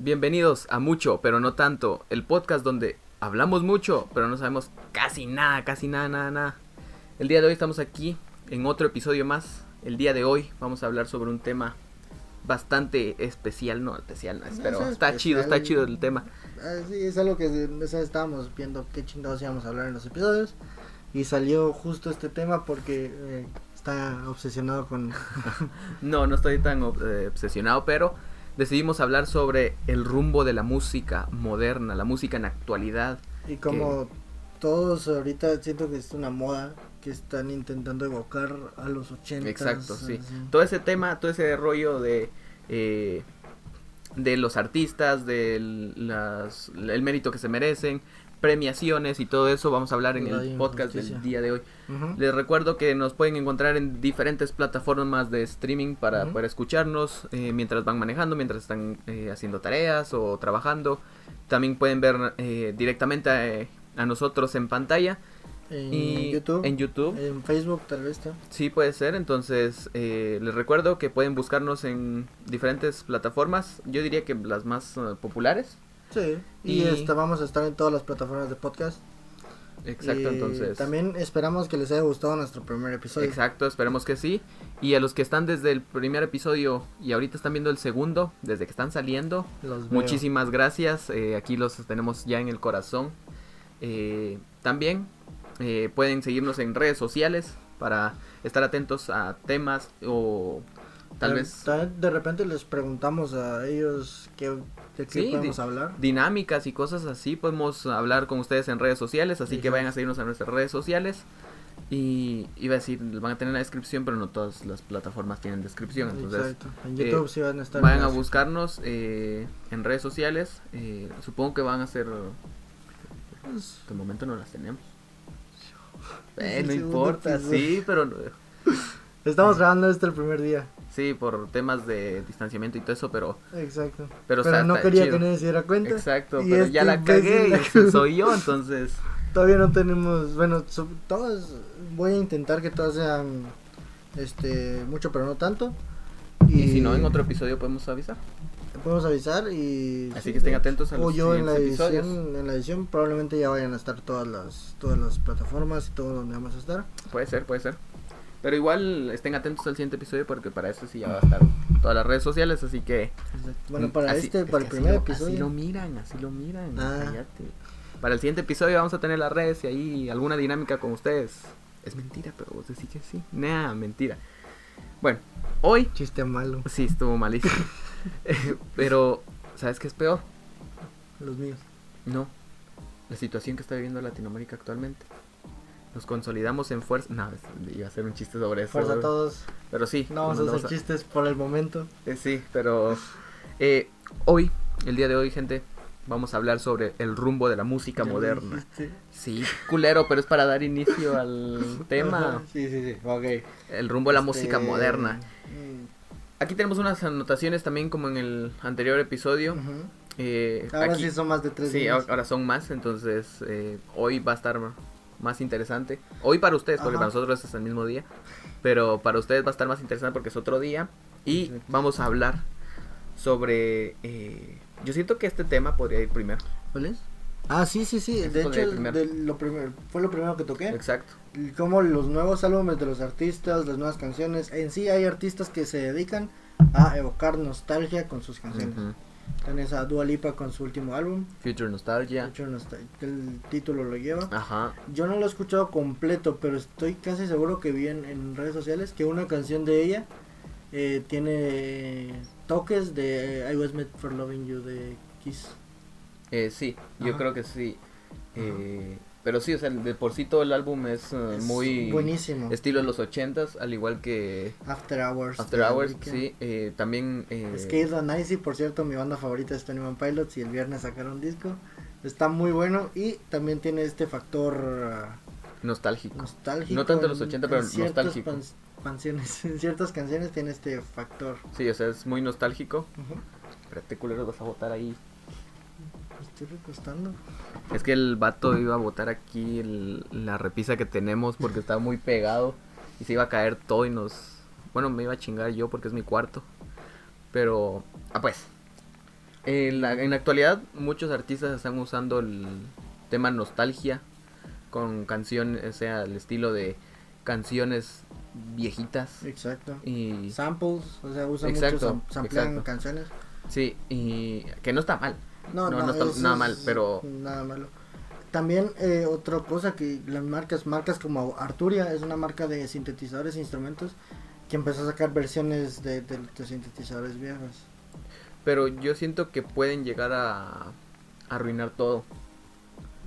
Bienvenidos a Mucho, pero no tanto, el podcast donde hablamos mucho, pero no sabemos casi nada, casi nada, nada, nada. El día de hoy estamos aquí en otro episodio más. El día de hoy vamos a hablar sobre un tema bastante especial, no especial, no es, No, pero es está chido, está especial. chido el tema. Ah, sí, es algo que o sea, estábamos viendo qué chingados íbamos a hablar en los episodios. Y salió justo este tema porque eh, está obsesionado con. No, no estoy tan eh, obsesionado, pero decidimos hablar sobre el rumbo de la música moderna, la música en actualidad. Y como todos ahorita siento que es una moda que están intentando evocar a los 80. Exacto, sí. Todo ese tema, todo ese rollo de eh, de los artistas, del el mérito que se merecen, premiaciones y todo eso vamos a hablar en el podcast injusticia. del día de hoy. Les recuerdo que nos pueden encontrar en diferentes plataformas de streaming para poder escucharnos eh, mientras van manejando, mientras están eh, haciendo tareas o trabajando. También pueden ver eh, directamente a, a nosotros en pantalla En y YouTube. en YouTube. En Facebook tal vez está. Sí, puede ser. Entonces, eh, les recuerdo que pueden buscarnos en diferentes plataformas. Yo diría que las más eh, populares. Sí. Y, Y- este, vamos a estar en todas las plataformas de podcast. Exacto, Y entonces. También esperamos que les haya gustado nuestro primer episodio. Exacto, esperemos que sí. Y a los que están desde el primer episodio y ahorita están viendo el segundo, desde que están saliendo, Los muchísimas gracias. eh, aquí los tenemos ya en el corazón. Eh, también eh, pueden seguirnos en redes sociales para estar atentos a temas o tal De- vez de repente les preguntamos a ellos qué, de qué Sí, podemos hablar. dinámicas y cosas así. Podemos hablar con ustedes en redes sociales, así que vayan a seguirnos en nuestras redes sociales. Y iba a decir, van a tener la descripción, pero no todas las plataformas tienen descripción. Entonces, Exacto. En eh, YouTube sí van a estar. vayan a buscarnos eh, en redes sociales. eh, supongo que van a ser. Pues, De momento no las tenemos. Eh, no importa, sí, pero. Estamos grabando esto el primer día. Sí, por temas de distanciamiento y todo eso, pero. Exacto. Pero, no quería chido. que nadie se diera cuenta. Exacto, pero ya este la cagué y soy yo, entonces. Todavía no tenemos. Bueno, so- todas. Voy a intentar que todas sean. Este. Mucho, pero no tanto. Y si no, en otro episodio podemos avisar. Podemos avisar y. Así que estén atentos a O los yo en la edición, episodios. en la edición probablemente ya vayan a estar todas las todas las plataformas y todo donde vamos a estar. Puede ser, puede ser. Pero igual estén atentos al siguiente episodio porque para eso sí ya va a estar todas las redes sociales, así que... Bueno, para Mm, Así- este, es para que el primer lo- episodio. Así lo miran, así lo miran. Ah. cállate. Para el siguiente episodio vamos a tener las redes y ahí alguna dinámica con ustedes. Es mentira, pero vos decís que sí. Nah, mentira. Bueno, hoy Chiste malo, sí estuvo malísimo. Eh, pero, ¿sabes qué es peor? los míos. No. La situación que está viviendo Latinoamérica actualmente. Nos consolidamos en fuerza. No, iba a ser un chiste sobre eso. Fuerza a todos. Pero sí. No vamos a hacer a- chistes por el momento. eh, sí, pero eh, hoy, el día de hoy, gente, vamos a hablar sobre el rumbo de la música moderna. Sí, culero, pero es para dar inicio al tema. Sí, sí, sí. Ok. El rumbo de la Este, música moderna. mm, Aquí tenemos unas anotaciones también como en el anterior episodio. Eh, Ahora aquí- sí son más de tres Sí, días. ahora son más, entonces eh, hoy va a estar más interesante. Hoy para ustedes, porque Ajá. para nosotros es el mismo día, pero para ustedes va a estar más interesante porque es otro día. Y Exacto. vamos a hablar sobre... eh, yo siento que este tema podría ir primero. ¿Cuál es? Ah, sí, sí, sí. Ese De hecho, ir primero. de lo primero, fue lo primero que toqué. Exacto. Como los nuevos álbumes de los artistas, las nuevas canciones. En sí hay artistas que se dedican a evocar nostalgia con sus canciones. Tenés a Dua Lipa con su último álbum. Future Nostalgia. El título lo lleva. Ajá. Yo no lo he escuchado completo, pero estoy casi seguro que vi en, en redes sociales que una canción de ella eh, tiene toques de I Was Made for Loving You de Kiss. Eh, sí, yo creo que sí. Eh, pero sí, o sea, de por sí todo el álbum es, eh, Es muy... buenísimo. Estilo de los ochentas, al igual que After Hours. After de Hours, sí. eh, también... Eh, Skate on Icy, por cierto, mi banda favorita es Twenty One Pilots y el viernes sacaron disco. Está muy bueno y también tiene este factor ah, nostálgico. nostálgico. No tanto en- los 80, en pero ciertas nostálgico. pan- canciones, en ciertas canciones tiene este factor. Sí, o sea, es muy nostálgico. Ujú. Espérate, culero, vas a votar ahí. Me Estoy recostando. Es que el vato iba a botar aquí el- la repisa que tenemos porque estaba muy pegado y se iba a caer todo y nos... Bueno, me iba a chingar yo porque es mi cuarto. Pero... Ah, pues. En la, en la actualidad, muchos artistas están usando el tema nostalgia con canciones, o sea, el estilo de canciones viejitas. Exacto. Y Samples, o sea, usan Exacto, mucho, sam- samplean exacto. canciones. sí, y que no está mal. No, No, no, no está nada es mal, pero- Nada malo. También eh, otra cosa que las marcas, marcas como Arturia, es una marca de sintetizadores e instrumentos que empezó a sacar versiones de, de- de sintetizadores viejos. Pero yo siento que pueden llegar a a arruinar todo.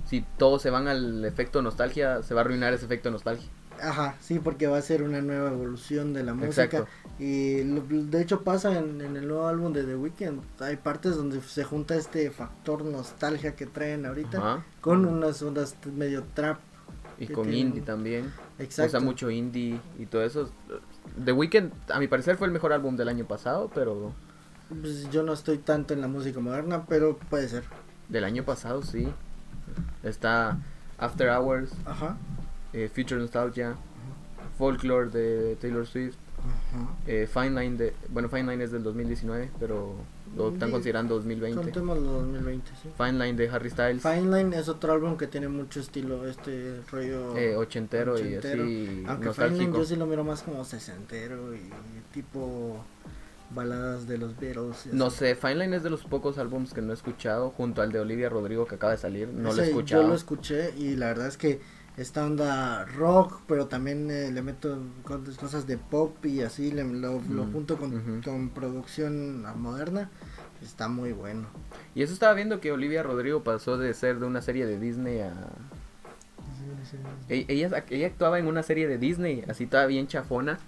Si todos se van al efecto nostalgia, se va a arruinar ese efecto nostalgia. Ajá, sí, porque va a ser una nueva evolución de la música. Exacto. Y lo- de hecho pasa en, en el nuevo álbum de The Weeknd. Hay partes donde se junta este factor nostalgia que traen ahorita Ajá. con unas ondas medio trap. Y con tienen- indie también. Exacto. Usa mucho indie y todo eso. The Weeknd, a mi parecer, fue el mejor álbum del año pasado, pero Pues yo no estoy tanto en la música moderna, pero puede ser. del año pasado sí. Está After Hours, Ajá. Eh, Future Nostalgia, Folklore de Taylor Swift, eh, Fine Line de. Bueno, Fine Line es del 2019, pero lo están Sí, considerando 2020. Contemos los 2020, sí. Fine Line de Harry Styles, Fine Line es otro álbum que tiene mucho estilo, este rollo eh, ochentero, ochentero. y así Aunque Fine Line yo sí lo miro más como sesentero y tipo baladas de los Beatles. No sé, Fine Line es de los pocos álbums que no he escuchado, junto al de Olivia Rodrigo que acaba de salir. No lo he escuchado. Yo lo escuché y la verdad es que esta onda rock, pero también eh, le meto cosas de pop y así le, lo, lo Mm, junto con, con producción moderna. Está muy bueno. Y eso estaba viendo que Olivia Rodrigo pasó de ser de una serie de Disney a... E- Ella, ella actuaba en una serie de Disney, así toda bien chafona.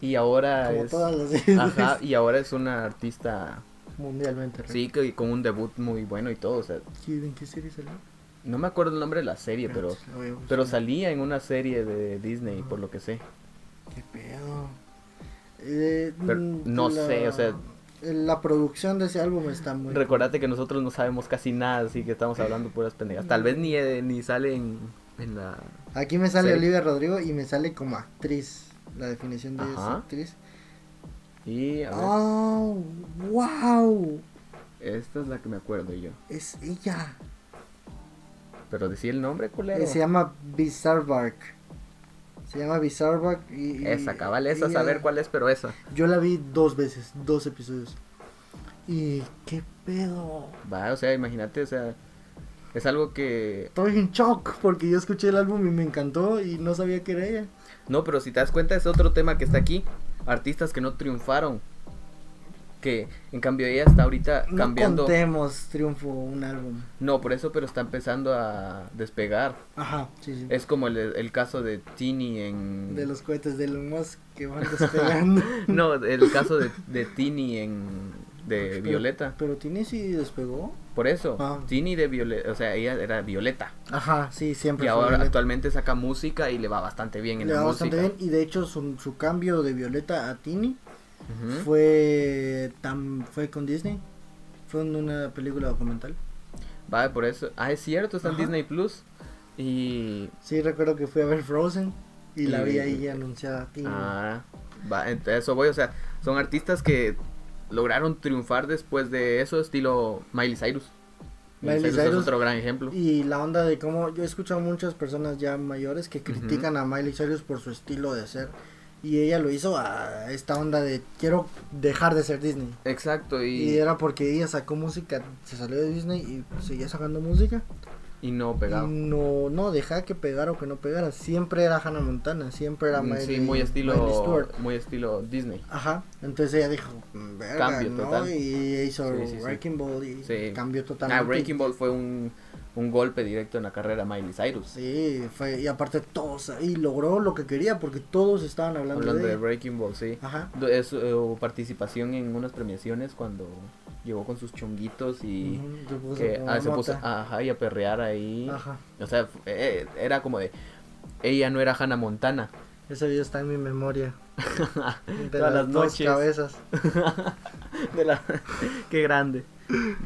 Y ahora Como es... todas las Ajá, y ahora es una artista, mundialmente. sí, que con un debut muy bueno y todo. O sea, ¿En qué serie salió? No me acuerdo el nombre de la serie, pero... Pero salía en una serie de Disney, por lo que sé. ¿Qué pedo? Eh, Pero mm, no sé, o sea- La producción de ese álbum está muy... Recordate que nosotros no sabemos casi nada, así que estamos hablando puras pendejas. Tal vez ni, eh, ni sale en, en la... Aquí me sale Sí. Olivia Rodrigo y me sale como actriz. La definición de ella es Ajá. actriz. Y a ver, ¡Oh! ¡Wow! esta es la que me acuerdo yo. Es ella. Pero decía el nombre, culero. Eh, se llama Bizarbark. Se llama Bizarbark y... y- Esa, cabal, esa, saber cuál es, pero esa. Yo la vi dos veces, dos episodios. Y qué pedo. Va, o sea, imagínate, o sea, es algo que... Estoy en shock porque yo escuché el álbum y me encantó y no sabía que era ella. No, pero si te das cuenta es otro tema que está aquí. Artistas que no triunfaron. Que en cambio ella está ahorita No cambiando... contemos triunfo un álbum. No, por eso, pero está empezando a despegar. Ajá, sí, sí. Es como el, el caso de Tini en... De los cohetes de Elon Musk que van despegando. No, el caso de, de Tini en... De Pero- Violeta. Pero Tini sí despegó. Por eso, Ah. Tini de Violeta, o sea, ella era Violeta. Ajá, sí, siempre. Y fue ahora Violeta. actualmente saca música y le va bastante bien en Le la va música. bastante bien. Y de hecho su, su cambio de Violeta a Tini Fue, tan, fue con Disney. Fue en una película documental. Va, por eso. Ah, es cierto, está en. Disney Plus. Y. Sí, recuerdo que fui a ver Frozen y, la vi ahí anunciada. Ah, va, entonces eso voy. O sea, son artistas que lograron triunfar después de eso, estilo Miley Cyrus. Miley, Miley Cyrus, Cyrus. es otro gran ejemplo. Y la onda de cómo yo he escuchado muchas personas ya mayores que critican a Miley Cyrus por su estilo de ser. Y ella lo hizo a esta onda de quiero dejar de ser Disney. Exacto, Y, y, era porque ella sacó música, se salió de Disney y seguía sacando música. y no pegado. Y no, no, dejaba que pegara o que no pegara. Siempre era Hannah Montana, siempre era Mm, Miley, sí, muy Miley estilo, Stewart. muy estilo Disney. Ajá, entonces ella dijo, "Mm, verga, Cambio ¿no? total. Y hizo Sí, sí. Wrecking Ball y cambió totalmente. Ah, Breaking Ball fue un, un golpe directo en la carrera de Miley Cyrus. Sí, fue, y aparte todos, y logró lo que quería porque todos estaban hablando, Hablando de. Breaking Ball, sí. Ajá. De su eh, participación en unas premiaciones cuando llegó con sus chonguitos y Ujú, se puso que ah, se puso nota. ajá, y a perrear ahí. Ajá. O sea, eh, era como de ella no era Hannah Montana. Ese video está en mi memoria. De las dos cabezas. De la qué grande.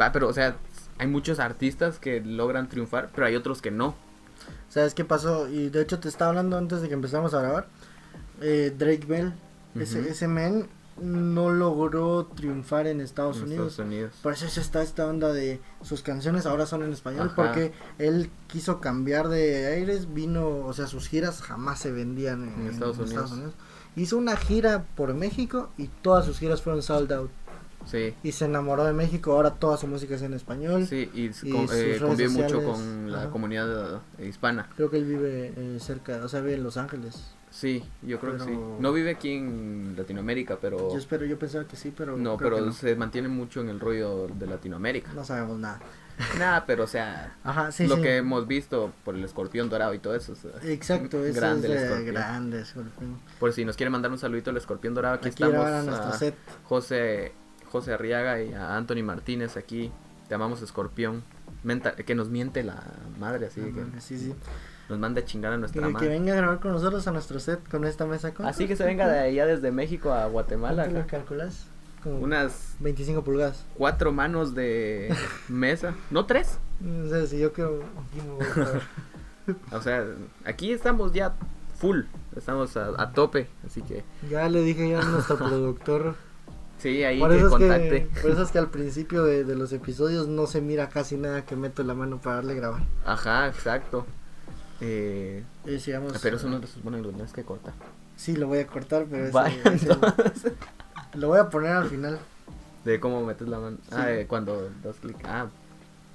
Va, pero o sea, hay muchos artistas que logran triunfar, pero hay otros que no. ¿Sabes qué pasó? Y de hecho te estaba hablando antes de que empezamos a grabar. Eh, Drake Bell, ese, men no logró triunfar en Estados en Unidos. Estados Unidos. Por eso está esta onda de sus canciones ahora son en español, Ajá. porque él quiso cambiar de aires, vino, o sea, sus giras jamás se vendían en, En Estados Unidos. Hizo una gira por México y todas sus giras fueron sold out. Sí. Y se enamoró de México, ahora toda su música es en español. Sí, y, Y con- eh, convive mucho con la ajá. comunidad eh, hispana. Creo que él vive eh, cerca, o sea, vive en Los Ángeles. Sí, yo creo que sí. No vive aquí en Latinoamérica, pero... Yo espero, yo pensaba que sí, pero no, pero no. se mantiene mucho en el rollo de Latinoamérica. No sabemos nada. Nada, pero o sea, Ajá, sí, lo sí. que hemos visto por el escorpión dorado y todo eso. o sea, Exacto, eso grande el es de escorpión. grande, escorpión. Por si nos quiere mandar un saludito al escorpión dorado, aquí, Aquí estamos. a nuestro a set. José, José Arriaga y a Anthony Martínez aquí. Te amamos escorpión. Menta- que nos miente la madre, así que Sí, sí. nos manda a chingar a Que, nuestra que madre. venga a grabar con nosotros a nuestro set con esta mesa. ¿Cuánto? Así que se venga de allá desde México a Guatemala. ¿Cuánto lo calculas? Como Unas 25 pulgadas. cuatro manos de mesa. ¿No tres? No sé si yo. O sea, aquí estamos ya full. Estamos a, a tope. Así que ya le dije ya a nuestro productor. Sí, ahí Por que eso, es contacte. que, por eso es que al principio de, de los episodios no se mira casi nada que meto la mano para darle grabar. Ajá, exacto. Eh, Y decíamos, pero eso no se supone que lo tienes que cortar. Sí, lo voy a cortar, pero ese- Vaya, ese- entonces. lo voy a poner al final. De cómo metes la mano. Ah, Sí. de cuando das clic. Ah,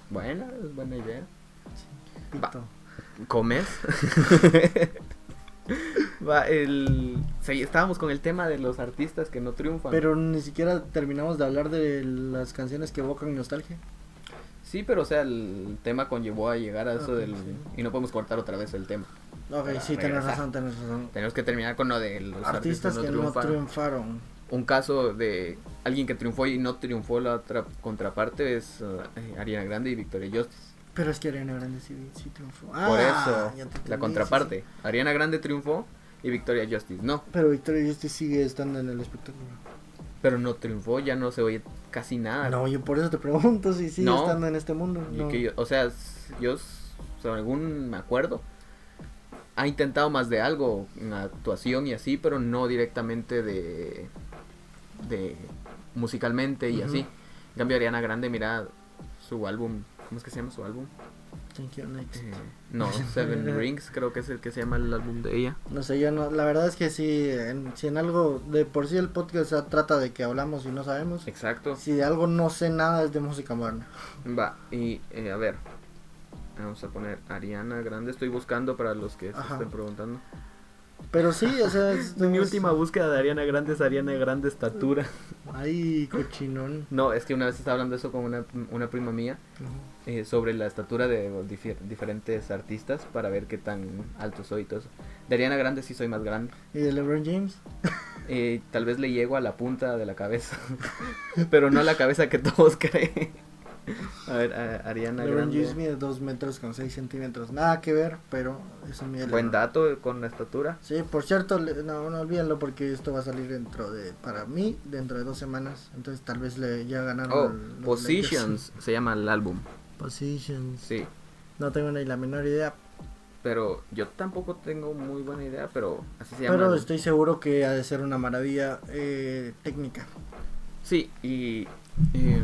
bueno, es buena idea. ¿Comes? Va, el... sí, estábamos con el tema de los artistas que no triunfan. Pero ni siquiera terminamos de hablar de las canciones que evocan nostalgia. Sí, pero o sea, el tema conllevó a llegar a eso Ok, del... sí. Y no podemos cortar otra vez el tema. Ok, sí, tenés razón, tenés razón. Tenemos que terminar con lo de los Artistas artistas, que no triunfaron. Un caso de alguien que triunfó y no triunfó la otra contraparte es uh, eh, Ariana Grande y Victoria Justice. Pero es que Ariana Grande sí, sí triunfó. Por Ah, eso, te entendí, la sí, contraparte. sí. Ariana Grande triunfó y Victoria Justice no. Pero Victoria Justice sigue estando en el espectáculo. Pero no triunfó, ya no se oye casi nada. No, yo por eso te pregunto si sigue No. estando en este mundo. No. que yo- o sea, yo, según me acuerdo, ha intentado más de algo en actuación y así, pero no directamente de, de musicalmente y así. En cambio, Ariana Grande, mira su álbum, ¿cómo es que se llama su álbum? Thank you, next. Eh, no, Seven Rings, creo que es el que se llama el álbum de ella. No sé, yo no, la verdad es que sí, en, si en algo, de por sí el podcast se trata de que hablamos y no sabemos. Exacto. Si de algo no sé nada es de música moderna. Va, y eh, a ver, vamos a poner Ariana Grande, estoy buscando para los que se estén preguntando. Pero sí, o sea, es, Mi es- última búsqueda de Ariana Grande es Ariana Grande estatura. Ay, cochinón. No, es que una vez estaba hablando eso con una, una prima mía eh, sobre la estatura de diferentes artistas para ver qué tan alto soy y todo eso. De Ariana Grande sí soy más grande. ¿Y de LeBron James? Eh, tal vez le llego a la punta de la cabeza, pero no a la cabeza que todos creen. A ver, a- Ariana LeBron Grande. James mide 2 metros con 6 centímetros. Nada que ver, pero eso mide Buen dato con la estatura. Sí, por cierto, no, no olvídenlo porque esto va a salir dentro de, para mí, dentro de dos semanas. Entonces tal vez le ya ganaron. Oh, los Positions se llama el álbum. Positions. Sí, No tengo ni la menor idea, pero yo tampoco tengo muy buena idea, pero así se llama. pero estoy seguro que ha de ser una maravilla eh, técnica. Sí, y eh,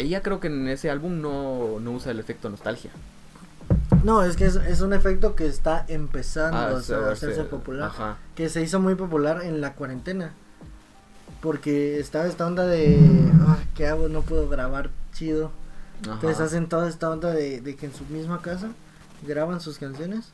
ella creo que en ese álbum no, no usa el efecto nostalgia. No, es que es, es un efecto que está empezando Ah, a, se- hacer- a se- hacerse popular. Ajá. Que se hizo muy popular en la cuarentena. Porque estaba esta onda de, "Ah, ¿qué hago? No puedo grabar chido. Entonces hacen toda esta onda de, de que en su misma casa graban sus canciones.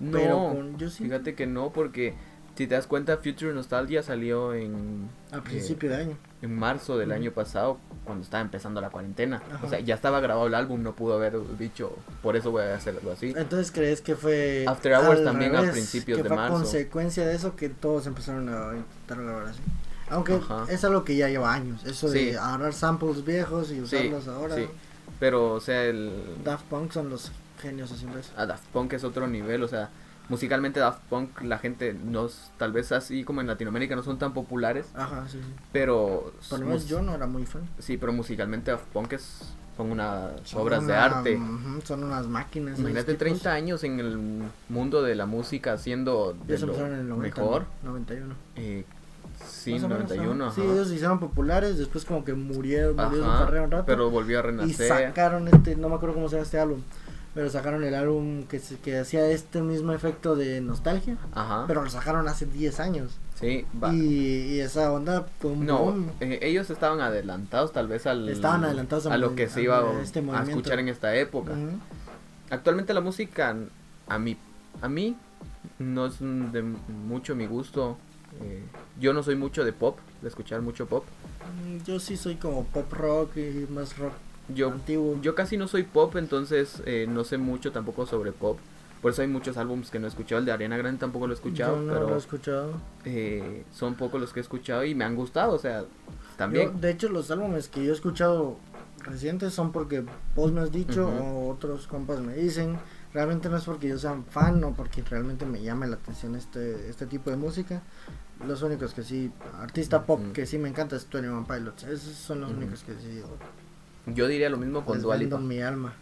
No, pero con- yo sí. fíjate que no, porque si te das cuenta, Future Nostalgia salió en, Al eh, principio de año. en marzo del año pasado, cuando estaba empezando la cuarentena. Ajá. O sea, ya estaba grabado el álbum, no pudo haber dicho, por eso voy a hacer algo así. Entonces crees que fue After Hours al también a principios que de fue marzo. consecuencia de eso que todos empezaron a intentar grabar así. Aunque Ajá. es algo que ya lleva años, eso Sí. de agarrar samples viejos y Sí, usarlos ahora. sí. Pero, o sea, el... Daft Punk son los genios haciendo eso. a Daft Punk es otro nivel, o sea, musicalmente Daft Punk la gente no tal vez así como en Latinoamérica no son tan populares, Ajá, sí, sí. pero Por lo menos yo no era muy fan. sí, pero musicalmente Daft Punk es son unas Son obras de arte. son unas máquinas. Imagínate esos tipos. 30 años en el mundo de la música haciendo de Ellos lo en el 90, mejor. ¿no? 91. eh, Sí, más o menos, 91, ajá. Sí, ellos se hicieron populares, después como que murieron, murió su carrera un rato. pero volvió a y renacer. sacaron este, no me acuerdo cómo se llama este álbum, pero sacaron el álbum que, se- que hacía este mismo efecto de nostalgia, Ajá. pero lo sacaron hace 10 años. sí, va. Y, y esa onda No, eh, ellos estaban adelantados tal vez al Estaban adelantados a a lo que se iba a, este a escuchar en esta época. Actualmente la música a mí a mí no es de mucho mi gusto. eh, yo no soy mucho de pop, de escuchar mucho pop. Mm, Yo sí soy como pop rock y más rock Yo antiguo. yo casi no soy pop, entonces eh, no sé mucho tampoco sobre pop. Por eso hay muchos álbumes que no he escuchado. El de Ariana Grande tampoco lo he escuchado, Yo no pero lo he escuchado. eh, son pocos los que he escuchado y me han gustado. O sea, también. Yo, de hecho, los álbumes que yo he escuchado recientes son porque vos me has dicho o otros compas me dicen. Realmente no es porque yo sea fan o porque realmente me llame la atención este, este tipo de música. Los únicos que sí, artista pop que sí me encanta es 21 Pilots. Esos son los únicos que sí Yo diría lo mismo con les Dua vendo Lipa. mi alma.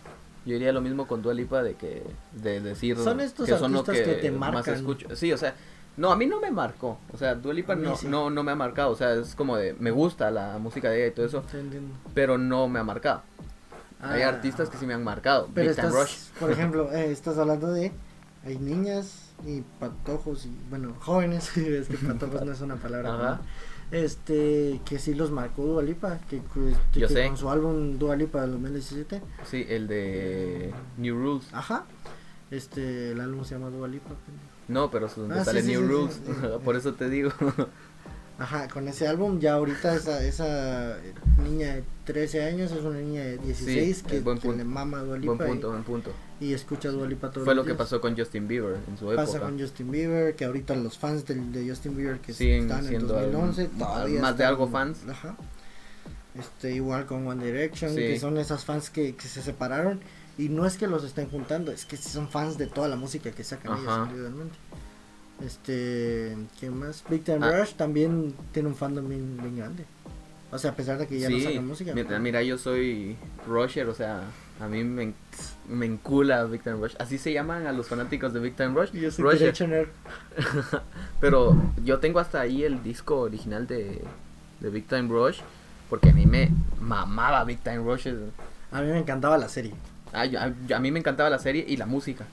Yo diría lo mismo con Dua Lipa de que de decir Son estos que son lo artistas que, que te más marcan. escucho. Sí, o sea, no, a mí no me marcó. O sea, Dua Lipa A mí no, sí. no, no me ha marcado. O sea, es como de, me gusta la música de ella y todo eso, Sí, entiendo. pero no me ha marcado. Hay Ah, artistas que sí me han marcado. Pero Big Time estás, Rush. por ejemplo, eh, estás hablando de hay niñas y patojos y bueno, jóvenes, es que patojos no es una palabra. Ajá. Este, que sí los marcó Dualipa, que, que, Yo que sé. con su álbum Dualipa del 2017, Sí, el de New Rules. ajá. Este, el álbum se llama Dualipa. No, pero es donde Ah, sale sí, New sí, Rules. sí. Por eso te digo. Ajá, con ese álbum ya ahorita esa esa eh, niña de 13 años es una niña de 16 Sí, que, que le mama a Dualipa buen punto, buen punto. y, y escucha Dualipa todos Fue lo que días. pasó con Justin Bieber en su pasa época. con Justin Bieber, que ahorita los fans del- de, Justin Bieber que Siguen están en siendo 2011 al- todavía más de algo fans. Ajá. Este, igual con One Direction, Sí. que son esas fans que, que se separaron y no es que los estén juntando, es que son fans de toda la música que sacan Ajá. ellos individualmente. Este, ¿quién más? Big Time Ah. Rush también tiene un fandom bien, bien grande. O sea, a pesar de que ya no Sí, sacan música. mira, mira, yo soy Rusher, o sea, a mí me, me encula Big Time Rush. Así se llaman a los fanáticos de Big Time Rush. yo soy Rusher. Pero yo tengo hasta ahí el disco original de, de Big Time Rush. Porque a mí me mamaba Big Time Rush. A mí me encantaba la serie. Ah, yo- a, yo- a mí me encantaba la serie y la música.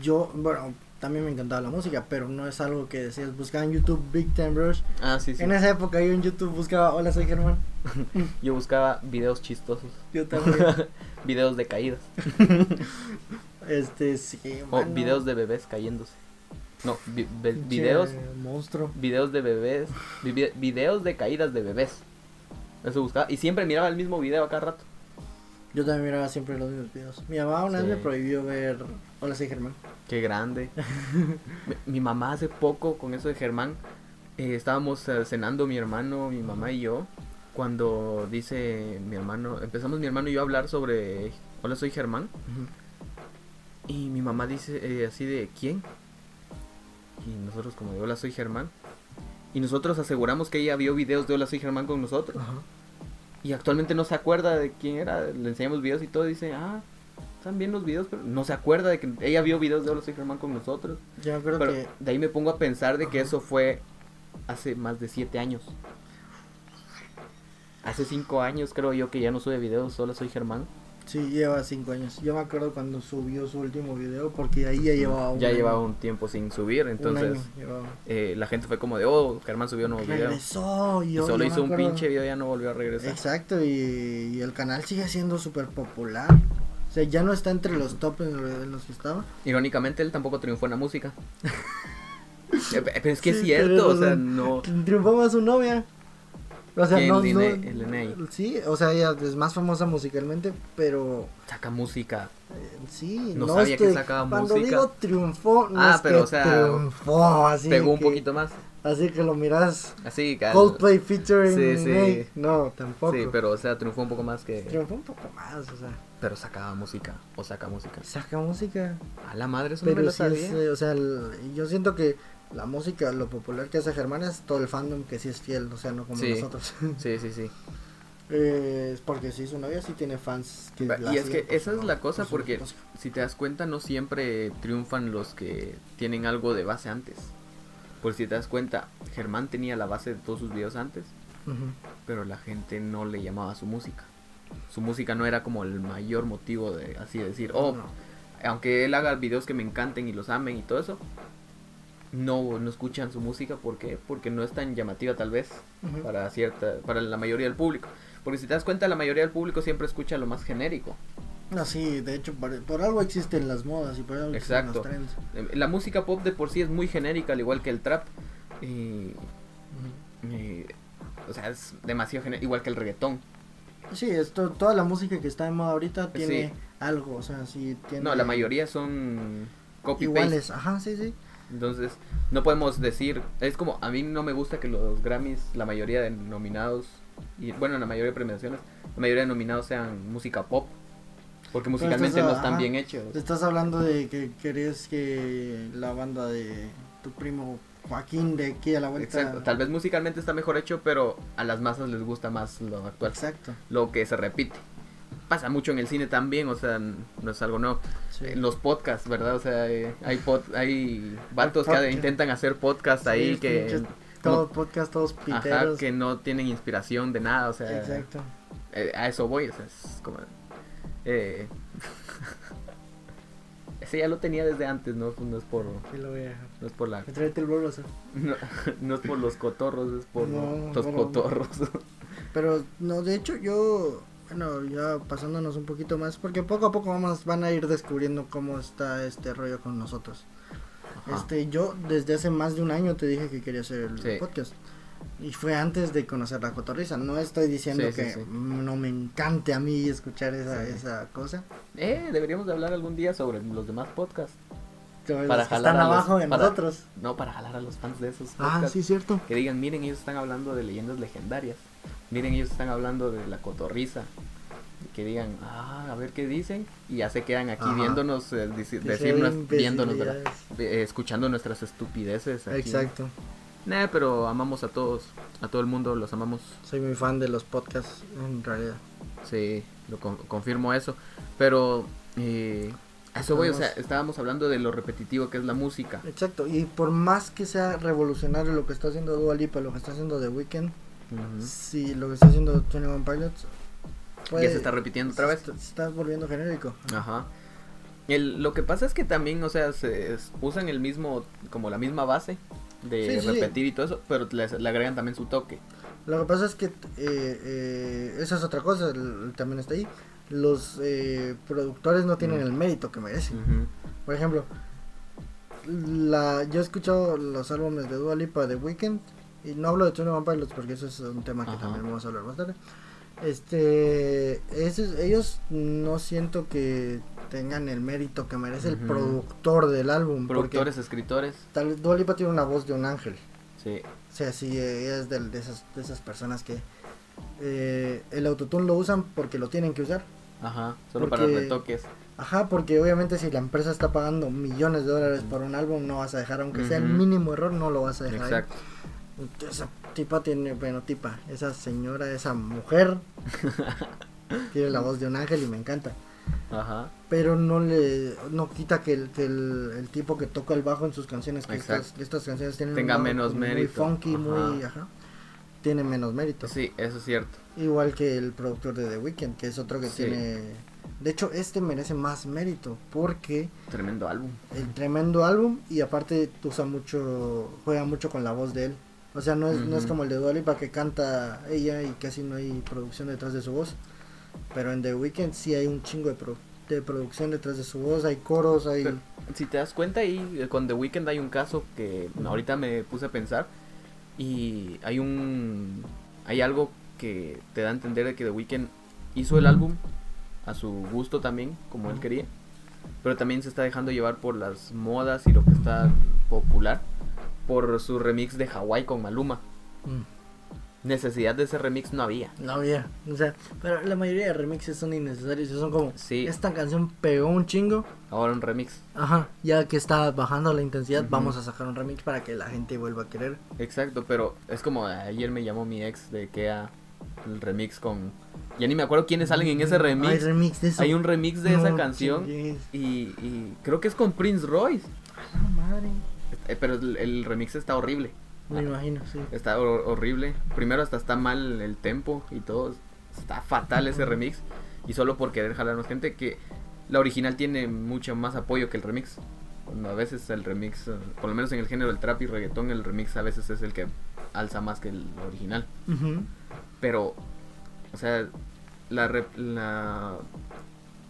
Yo, bueno, también me encantaba la música, pero no es algo que decías, buscaba en YouTube Big Time Rush. Ah, sí, sí. En esa época yo en YouTube buscaba, hola soy Germán. Yo buscaba videos chistosos. Yo también. videos de caídas. este, sí, O videos de bebés cayéndose. No, vi- videos Monstruo. videos de bebés, vi- videos de caídas de bebés. Eso buscaba y siempre miraba el mismo video a cada rato. Yo también miraba siempre los mismos videos. Mi mamá una vez me prohibió ver, hola soy Germán. Qué grande. mi, mi mamá hace poco con eso de Germán eh, estábamos eh, cenando mi hermano, mi mamá y yo cuando dice mi hermano, empezamos mi hermano y yo a hablar sobre hola soy Germán y mi mamá dice eh, así de ¿quién? Y nosotros como de hola soy Germán y nosotros aseguramos que ella vio videos de hola soy Germán con nosotros. Ajá. Y actualmente no se acuerda de quién era. Le enseñamos videos y todo. Y dice, ah, están bien los videos, pero no se acuerda de que ella vio videos de Hola Soy Germán con nosotros. Yo me acuerdo Pero que de ahí me pongo a pensar de que eso fue hace más de siete años. Hace cinco años creo yo que ya no sube videos, solo soy Germán. Sí lleva cinco años. Yo me acuerdo cuando subió su último video porque ahí ya llevaba un ya año, llevaba un tiempo sin subir, entonces eh, la gente fue como de, oh, Germán subió un nuevo video. Regresó y Y yo, solo yo hizo un pinche video y ya no volvió a regresar. Exacto, y, y el canal sigue siendo súper popular. O sea, ya no está entre los top en, lo- en los que estaba. Irónicamente, él tampoco triunfó en la música. Eh, Pero es que es Sí, cierto, tienes o sea, no. Triunfó más su novia. O sea, no, no-. Sí, o sea, ella es más famosa musicalmente, pero Saca música. eh, sí, No no, sabía que sacaba cuando música. digo triunfó, no Ah, es pero, que o sea, triunfó, así Pegó un que- poquito más. Así que lo miras Así, Coldplay featuring Sí, sí. No, tampoco. Sí, pero o sea, triunfó un poco más que. Triunfó un poco más, o sea, Pero sacaba música. O saca música. saca música. A la madre, eso no me Pero lo sí es, sabía. eh, o sea, el- yo siento que la música, lo popular que hace Germán es todo el fandom que sí es fiel, o sea, no como Sí. nosotros. Sí, sí, sí. Eh, es porque sí, su novia sí tiene fans que y es que por esa es la cosa por su porque música. si te das cuenta no siempre triunfan los que tienen algo de base antes. Por si te das cuenta, Germán tenía la base de todos sus videos antes, pero la gente no le llamaba su música. Su música no era como el mayor motivo de así decir, oh, No. aunque él haga videos que me encanten y los amen y todo eso, no, no escuchan su música, ¿por qué? Porque no es tan llamativa tal vez para cierta, para la mayoría del público. Porque si te das cuenta, la mayoría del público siempre escucha lo más genérico. No, sí, de hecho, por, por algo existen las modas y por algo existen Exacto. los trends. Eh, La música pop de por sí es muy genérica, al igual que el trap. Y, o sea, es demasiado genérico, igual que el reggaetón. Sí, esto, toda la música que está de moda ahorita tiene Sí. algo, o sea, sí tiene... No, la mayoría son copy-paste. Iguales, ajá, sí, sí. Entonces, no podemos decir. Es como, a mí no me gusta que los Grammys, la mayoría de nominados, y bueno, en la mayoría de premiaciones, la mayoría de nominados sean música pop. Porque musicalmente no están ajá. bien hechos. Estás hablando de que querías que la banda de tu primo Joaquín de aquí a la vuelta... Exacto, tal vez musicalmente está mejor hecho, pero a las masas les gusta más lo actual, Exacto. lo que se repite. Pasa mucho en el cine también, o sea, no es algo nuevo. sí. En los podcasts, ¿verdad? O sea, eh, hay pod- hay vatos que intentan hacer podcasts Sí, ahí que Todos podcast, todos ajá, piteros. que no tienen inspiración de nada, o sea, Exacto. eh, a eso voy, o sea, es como eh, ese ya lo tenía desde antes, no, no es por Sí, lo voy a dejar. no es por la el Bulbasaur. no, no es por los cotorros, es por No, los cotorros. Pero no, de hecho yo, bueno, ya pasándonos un poquito más, porque poco a poco vamos, van a ir descubriendo cómo está este rollo con nosotros. Ajá. Este, yo desde hace más de un año te dije que quería hacer el Sí. podcast. Y fue antes de conocer la cotorriza. No estoy diciendo Sí, sí, que sí. no me encante a mí escuchar esa, esa cosa. Eh, deberíamos de hablar algún día sobre los demás podcasts. Para los que jalar están a los- abajo de para- nosotros. No, para jalar a los fans de esos Ah, podcasts. sí, cierto. Que digan, miren, ellos están hablando de leyendas legendarias. Miren, ellos están hablando de la cotorriza. Que digan, ah, a ver qué dicen. Y ya se quedan aquí Ajá. viéndonos, eh, decirnos, viéndonos. Eh, escuchando nuestras estupideces. Aquí. Exacto. Nah, pero amamos a todos, a todo el mundo, los amamos. Soy muy fan de los podcasts, en realidad. Sí, lo con- confirmo eso. Pero, eh, eso voy, o sea, estábamos hablando de lo repetitivo que es la música. Exacto, y por más que sea revolucionario lo que está haciendo Dua Lipa, lo que está haciendo The Weeknd, Si lo que está haciendo 21 Pilots, puede- Ya se está repitiendo otra vez. Se está, volviendo genérico. Ajá. El, lo que pasa es que también, o sea, se es- usan el mismo, como la misma base de Sí, sí. repetir y todo eso, pero le, le agregan también su toque. Lo que pasa es que eh, eh, esa es otra cosa, el- también está ahí. Los eh, productores no tienen el mérito que merecen. Por ejemplo, la, yo he escuchado los álbumes de Dua Lipa de Weekend y no hablo de 21 Pilots porque eso es un tema que Ajá. también vamos a hablar más tarde. Este, esos- ellos no siento que tengan el mérito que merece el productor del álbum. Productores, escritores, tal vez Dua Lipa tiene una voz de un ángel. sí. O sea, sí, es de, de esas, de esas personas que eh, el autotune lo usan porque lo tienen que usar. Ajá, solo Porque- para retoques. Ajá, porque obviamente si la empresa está pagando millones de dólares por un álbum, no vas a dejar, aunque sea el mínimo error, no lo vas a dejar. ahí. Esa tipa tiene, bueno, tipa, esa señora, esa mujer, tiene la voz de un ángel y me encanta. Ajá. Pero no le, no quita que el, que el, el tipo que toca el bajo en sus canciones, que estas, estas canciones tienen Tenga un lado menos muy mérito. funky, muy, Ajá. ajá, tiene menos mérito. Sí, eso es cierto. Igual que el productor de The Weeknd, que es otro que Sí. tiene... De hecho, este merece más mérito porque Tremendo álbum. el tremendo álbum y aparte usa mucho, juega mucho con la voz de él. O sea, no es, no es como el de Dua Lipa que canta ella y casi no hay producción detrás de su voz. Pero en The Weeknd sí hay un chingo de, pro- de producción detrás de su voz, hay coros, hay... Pero, si te das cuenta ahí eh, con The Weeknd hay un caso que ahorita me puse a pensar y hay un hay algo que te da a entender de que The Weeknd hizo el álbum a su gusto también como él quería pero también se está dejando llevar por las modas y lo que está popular por su remix de Hawaii con Maluma Mm, necesidad de ese remix no había no había. O sea, pero la mayoría de remixes son innecesarios. Son como, Sí. esta canción pegó un chingo. ahora un remix Ajá, ya que está bajando la intensidad, vamos a sacar un remix para que la gente vuelva a querer. Exacto, pero es como ayer me llamó mi ex de Kea el remix con ya ni me acuerdo quiénes salen en ese Hay remix. remix de eso. Hay un remix de esa canción y, y creo que es con Prince Royce. A la madre. Eh, pero el, el remix está horrible. Me imagino, sí. Está hor- horrible. Primero hasta está mal el tempo y todo. Está fatal ese remix. Y solo por querer jalarnos gente que la original tiene mucho más apoyo que el remix. Cuando a veces el remix, por lo menos en el género del trap y reggaetón, el remix a veces es el que alza más que el original. Pero, o sea, la, la-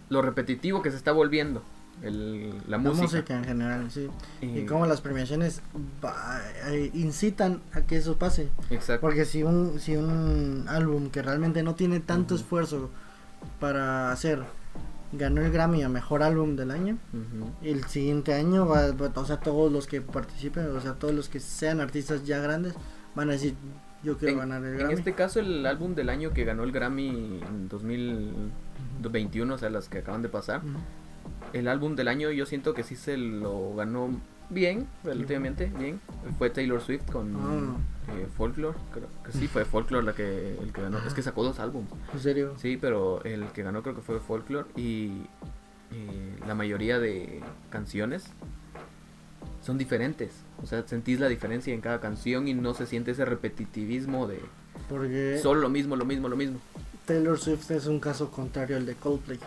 lo repetitivo que se está volviendo el, la, La música. música en general, sí. Y- Y cómo las premiaciones va- eh, incitan a que eso pase. Exacto. Porque si un, si un álbum que realmente no tiene tanto esfuerzo para hacer, ganó el Grammy a Mejor Álbum del Año, el siguiente año, va, va- o sea, todos los que participen, o sea, todos los que sean artistas ya grandes, van a decir, yo quiero En, ganar el en Grammy. este caso, el álbum del año que ganó el Grammy en 2021, o sea, las que acaban de pasar. El álbum del año yo siento que sí se lo ganó bien, relativamente bien. Fue Taylor Swift con Ah. eh, Folklore, creo que sí, fue Folklore la que, el que ganó. Es que sacó dos álbumes. En serio. Sí, pero el que ganó creo que fue Folklore y eh, la mayoría de canciones son diferentes. O sea, sentís la diferencia en cada canción y no se siente ese repetitivismo de Porque solo lo mismo, lo mismo, lo mismo. Taylor Swift es un caso contrario al de Coldplay.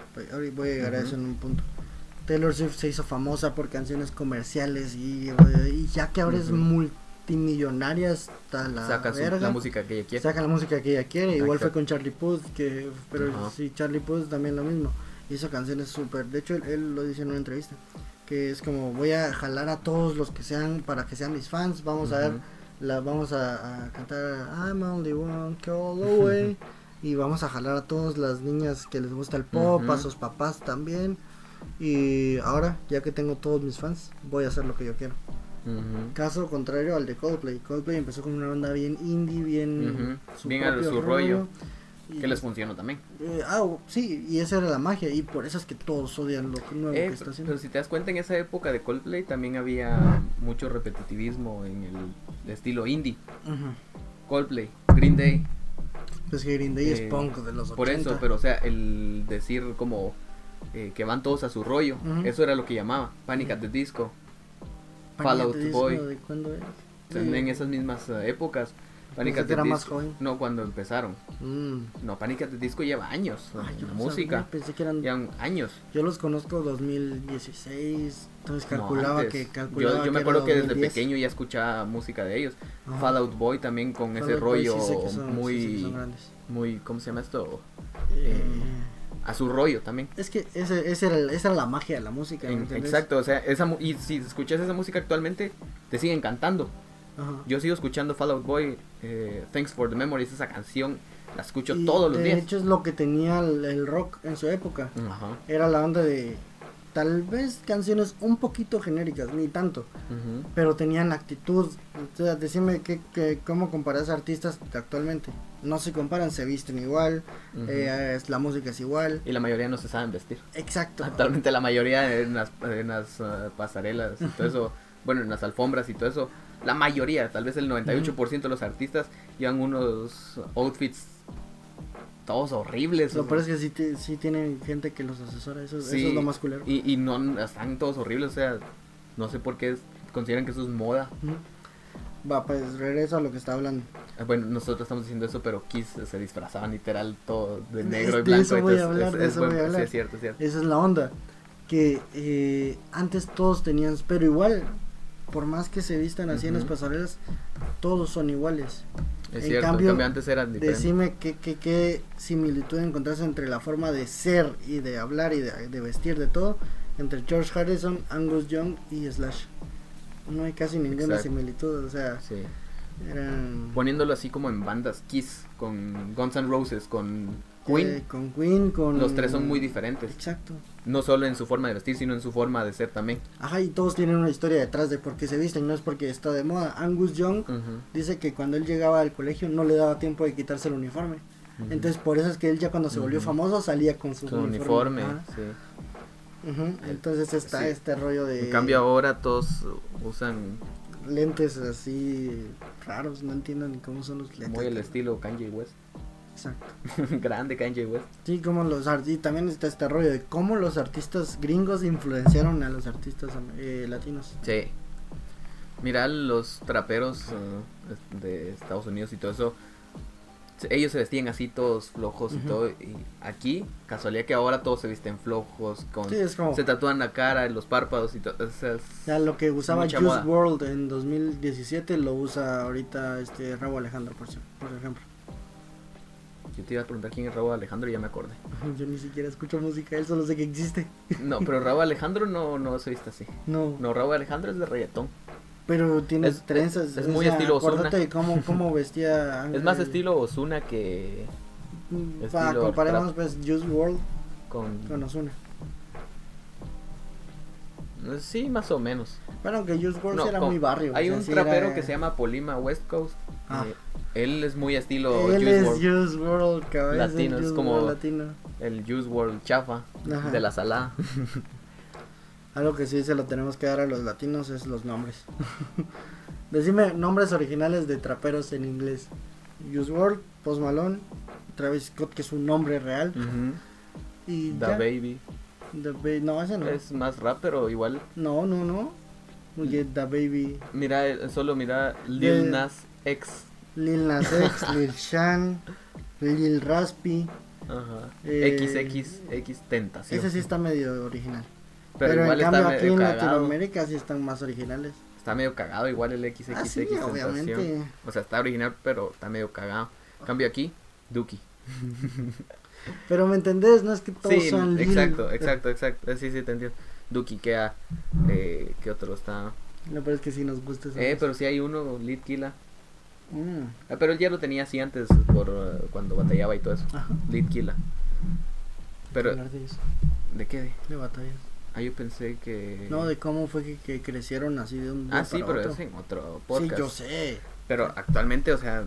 Voy a llegar a eso en un punto. Taylor Swift se hizo famosa por canciones comerciales y, y ya que ahora es multimillonaria hasta la Saca su- verga. la música que ella quiere. Saca la música que ella quiere. Igual fue con Charlie Puth, que, pero sí, Charlie Puth también lo mismo. Hizo canciones súper. De hecho, él, él lo dice en una entrevista. Que es como voy a jalar a todos los que sean para que sean mis fans. Vamos a ver la vamos a, a cantar I'm only one call away y vamos a jalar a todas las niñas que les gusta el pop, a sus papás también y ahora ya que tengo todos mis fans voy a hacer lo que yo quiero. Caso contrario al de Coldplay. Coldplay empezó con una banda bien indie, bien. Bien a su rollo. y- Que les funcionó también. eh, ah, sí, y esa era la magia y por eso es que todos odian lo nuevo Eh, que está haciendo. pero si te das cuenta, en esa época de Coldplay también había mucho repetitivismo en el estilo indie. Coldplay, Green Day. Pues que Green Day Eh, es punk de los 80. Por eso, pero o sea, el decir como eh, que van todos a su rollo, eso era lo que llamaba. Panic at the Disco. Panic! Fall at Out the Disco, Boy. ¿de cuándo es? También en esas mismas eh, épocas. Panic at the era más Disco. joven. No, cuando empezaron. Mm. No, Panic at the Disco lleva años. Ay, yo no música. sabía, pensé que eran Llevan años. Yo los conozco 2016, entonces No, calculaba antes. que calculaba yo, yo me acuerdo que desde 2010. pequeño ya escuchaba música de ellos. Ajá. Fall Out Boy también con Fall ese Boy rollo sí son- muy, sí muy, ¿cómo se llama esto? Eh, A su rollo también. es que ese, ese era, esa era la magia de la música. ¿me En- entiendes? exacto, o sea, esa y si escuchas esa música actualmente, te siguen cantando. Ajá. Yo sigo escuchando Fall Out Boy, eh, Thanks for the Memories, esa canción, la escucho Y todos los de días. hecho es lo que tenía el, el rock en su época. Ajá. Era la onda de tal vez canciones un poquito genéricas, ni tanto, pero tenían actitud. O sea, decime que, que, cómo comparas artistas actualmente. No se comparan, se visten igual, eh, es- la música es igual. Y la mayoría no se saben vestir. Exacto. Actualmente la mayoría en las, en las uh, pasarelas y todo eso, bueno, en las alfombras y todo eso, la mayoría, tal vez el 98% de los artistas llevan unos outfits todos horribles. Lo o peor es sea, que sí, sí tienen gente que los asesora, eso, es lo más culero. Y, y no, están todos horribles, o sea, no sé por qué es- consideran que eso es moda. Va, pues regreso a lo que está hablando. Eh, Bueno, nosotros estamos diciendo eso, pero Kiss se disfrazaban literal todo de negro y blanco. eso voy a entonces hablar, es- eso voy a hablar. Sí, es cierto, es cierto. Esa es la onda. Que eh, antes todos tenían, pero igual, por más que se vistan así en las pasarelas, todos son iguales. Es en cierto, cambio, antes eran diferentes. Decime qué, qué, qué similitud encontrás entre la forma de ser y de hablar y de, de vestir de todo entre George Harrison, Angus Young y Slash. No hay casi ninguna Exacto. similitud, o sea, Sí. eran... Poniéndolo así como en bandas, Kiss, con Guns N' Roses, con eh, Queen, con Queen, con... los tres son muy diferentes. Exacto. No solo en su forma de vestir, sino en su forma de ser también. Ajá, y todos tienen una historia detrás de por qué se visten, no es porque está de moda. Angus Young dice que cuando él llegaba al colegio no le daba tiempo de quitarse el uniforme. Entonces por eso es que él ya cuando se volvió famoso salía con su, su uniforme, sí. Entonces está Sí. este rollo de En cambio ahora todos usan lentes así raros, no entiendo ni cómo son los lentes. muy el estilo Kanye West. Exacto. Grande Kanye West. Sí, como los y también está este rollo de cómo los artistas gringos influenciaron a los artistas eh, latinos. Sí. Mira, los traperos uh, de Estados Unidos y todo eso, ellos se vestían así todos flojos y todo. Y aquí, casualidad que ahora todos se visten flojos, con, Sí, es como se tatúan la cara, los párpados y todo. o sea, ya lo que usaba Juice moda. World en 2017 lo usa ahorita este Raúl Alejandro, por ejemplo. Yo te iba a preguntar quién es Raúl Alejandro y ya me acordé. Yo ni siquiera escucho música, él solo sé que existe. No, pero Raúl Alejandro no, no se viste así. No, No, Raúl Alejandro es de reggaetón. pero tiene Es- trenzas. es muy sea, estilo Ozuna. Cómo, cómo vestía. Es más estilo Osuna que mm, estilo comparemos pues Juice World con... con Ozuna. Sí, más o menos. Bueno, que Juice World No, era muy barrio. Hay o sea, un sí trapero era- que se llama Polima West Coast. Ah. eh, él es muy estilo Él Juice es WRLD, Juice World, cabrón. Latino, es como- WRLD latino. el Juice World chafa Ajá. de la salada. Algo que sí se lo tenemos que dar a los latinos es los nombres. Decime nombres originales de traperos en inglés. Juice WRLD, Post Malone, Travis Scott, que es un nombre real. Ujú. Y The ya. Baby. The Ba- no, ese no. Es más rap, pero igual. No, no, no. Oye, The Baby. Mira, eh, solo mira Lil Nas X. Lil Nas X, Lil Shan, Lil Raspi. Ajá. Eh, XXX Tentación. Ese sí está medio original. pero, Pero, igual en cambio aquí en cagado. Latinoamérica sí están más originales. Está medio cagado, igual el XXX Ah, sí, obviamente. O sea, está original, pero está medio cagado. Cambio aquí, Duki. Pero me entendés, no es que todos Sí, sean Lil. exacto, exacto, exacto. Sí, sí, te entiendo. Duki, Kea, eh, ¿qué otro está? No, pero es que sí nos gusta esa Eh, pero sí hay uno, Lead Killa. Mm, Ah, pero él ya lo tenía así antes, por eh, cuando batallaba y todo eso. Ajá. Lead Killa. Pero, hablar de eso, ¿de qué? de batallas. Ah, yo pensé que... No, de cómo fue que, que crecieron así de un día Ah, sí, para pero otro. es en otro Sí, podcast. yo sé. Pero actualmente, o sea,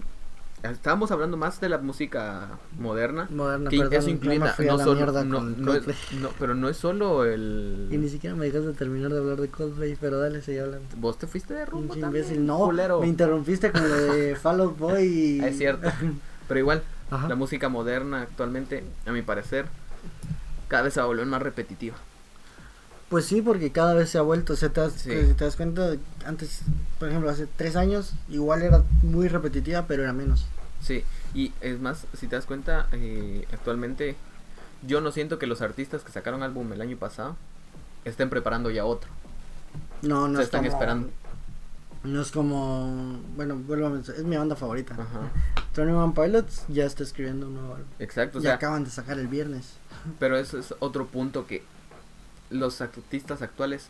estábamos hablando más de la música moderna. Moderna, que perdón, eso incluye no la solo no, no es- no, pero no es solo el Y ni siquiera me dejaste terminar de hablar de Coldplay, pero dale, sigue hablando. vos te fuiste de rumbo también, imbécil, no, culero. me interrumpiste con lo de Fall Out Boy y... Es cierto pero igual Ajá. la música moderna actualmente a mi parecer cada vez se va a volver más repetitiva Pues sí, porque cada vez se ha vuelto, o sea, te das, Sí. te, te das cuenta, antes, por ejemplo, hace tres años, igual era muy repetitiva, pero era menos. sí y es más si te das cuenta eh, actualmente yo no siento que los artistas que sacaron álbum el año pasado estén preparando ya otro No, no se es están como- esperando No es como, bueno, vuelvo a mencionar, es mi banda favorita. Ajá. Tony One Pilots ya está escribiendo un nuevo álbum. exacto o y sea acaban de sacar el viernes. Pero eso es otro punto que los artistas actuales,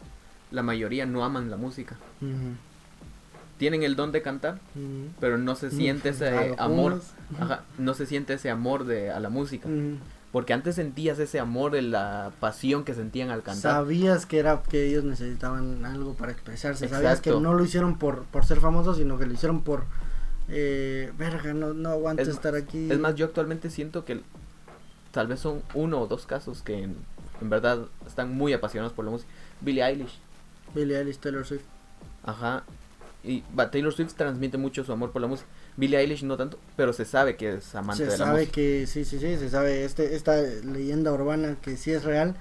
la mayoría no aman la música. Tienen el don de cantar, pero no se siente ese amor. Ajá, no se siente ese amor de a la música. Porque antes sentías ese amor de la pasión que sentían al cantar. Sabías que era que ellos necesitaban algo para expresarse. Sabías que no lo hicieron por, por ser famosos, sino que lo hicieron por eh, verga, no, no aguanto Es- estar aquí. Es más, yo actualmente siento que tal vez son uno o dos casos que en, en verdad están muy apasionados por la música. Billie Eilish. Billie Eilish, Taylor Swift. Ajá. Y Taylor Swift transmite mucho su amor por la música. Billie Eilish no tanto, pero se sabe que es amante Se de la sabe música. que, sí, sí, sí, se sabe este, esta leyenda urbana que sí es real,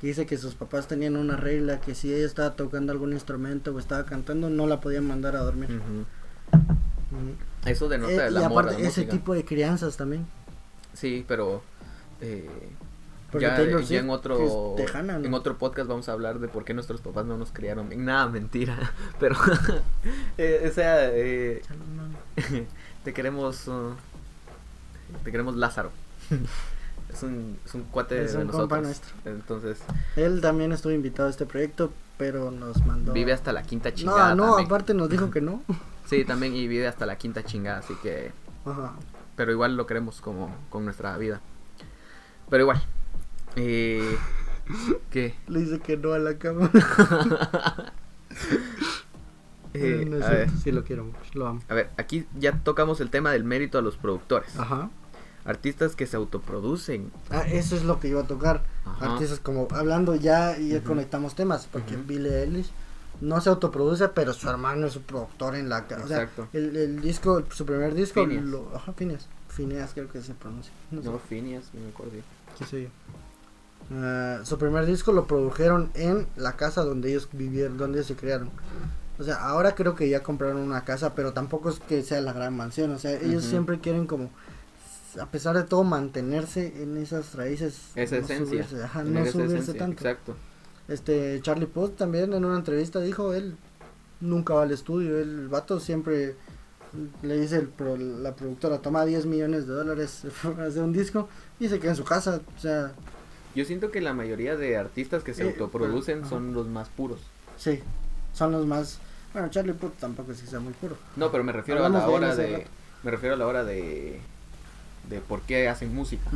que dice que sus papás tenían una regla que si ella estaba tocando algún instrumento o estaba cantando, no la podían mandar a dormir. Eso denota Eh, el y amor a la ese música. tipo de crianzas también. Sí, pero eh, Porque ya, Taylor ya Swift en otro es tejana, ¿no? en otro podcast vamos a hablar de por qué nuestros papás no nos criaron bien. Nada, mentira. Pero eh, o sea, eh, te queremos uh, te queremos Lázaro. es un es un cuate Es de un compa nosotros. nuestro. Entonces, Él también estuvo invitado a este proyecto, pero nos mandó. vive hasta la quinta chingada No, no, también. aparte nos dijo que no. Sí, también y vive hasta la quinta chingada, así que Ajá. pero igual lo queremos como con nuestra vida. Pero igual. Eh, ¿Qué? Le dice que no a la cama. Eh, No es a, ver, sí lo quiero mucho, lo amo. a ver, aquí ya tocamos el tema del mérito a los productores. Ajá. Artistas que se autoproducen. Ah, eso es lo que iba a tocar. Ajá. Artistas como hablando ya y ya conectamos temas, porque Ujú. Billie Eilish no se autoproduce, pero su hermano es su productor en la ca- o sea, Exacto. el, el disco, su primer disco, Phineas. lo, ajá, Phineas, Phineas creo que se pronuncia. No sé. No, Phineas, no me acuerdo. ¿Qué sé yo? Ah, su primer disco lo produjeron en la casa donde ellos vivieron, donde ellos se criaron. O sea, ahora creo que ya compraron una casa, pero tampoco es que sea la gran mansión. O sea, ellos siempre quieren como, a pesar de todo, mantenerse en esas raíces. Esa no esencia. subirse, ajá, no esa subirse esencia, tanto. Exacto. Este, Charlie Puth también en una entrevista dijo, él nunca va al estudio, el vato siempre le dice el pro- la productora, toma 10 millones de dólares hacer un disco y se queda en su casa, o sea, Yo siento que la mayoría de artistas que se Eh, autoproducen son los más puros. sí, son los más... Bueno, Charlie Puth tampoco es que sea muy puro. No, pero me refiero a la hora de. Me refiero a la hora de. De por qué hacen música.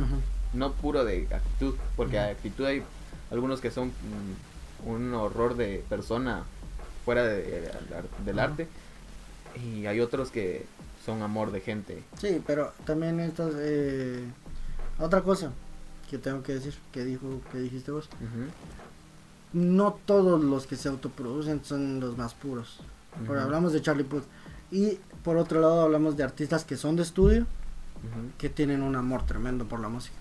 No puro de actitud. Porque de actitud hay algunos que son mm, un horror de persona fuera de- del arte. Y hay otros que son amor de gente. Sí, pero también estas... Eh, otra cosa que tengo que decir, que dijo, que dijiste vos, Ujú, no todos los que se autoproducen son los más puros. Por ujú, hablamos de Charlie Puth. Y por otro lado hablamos de artistas que son de estudio, ujú. que tienen un amor tremendo por la música.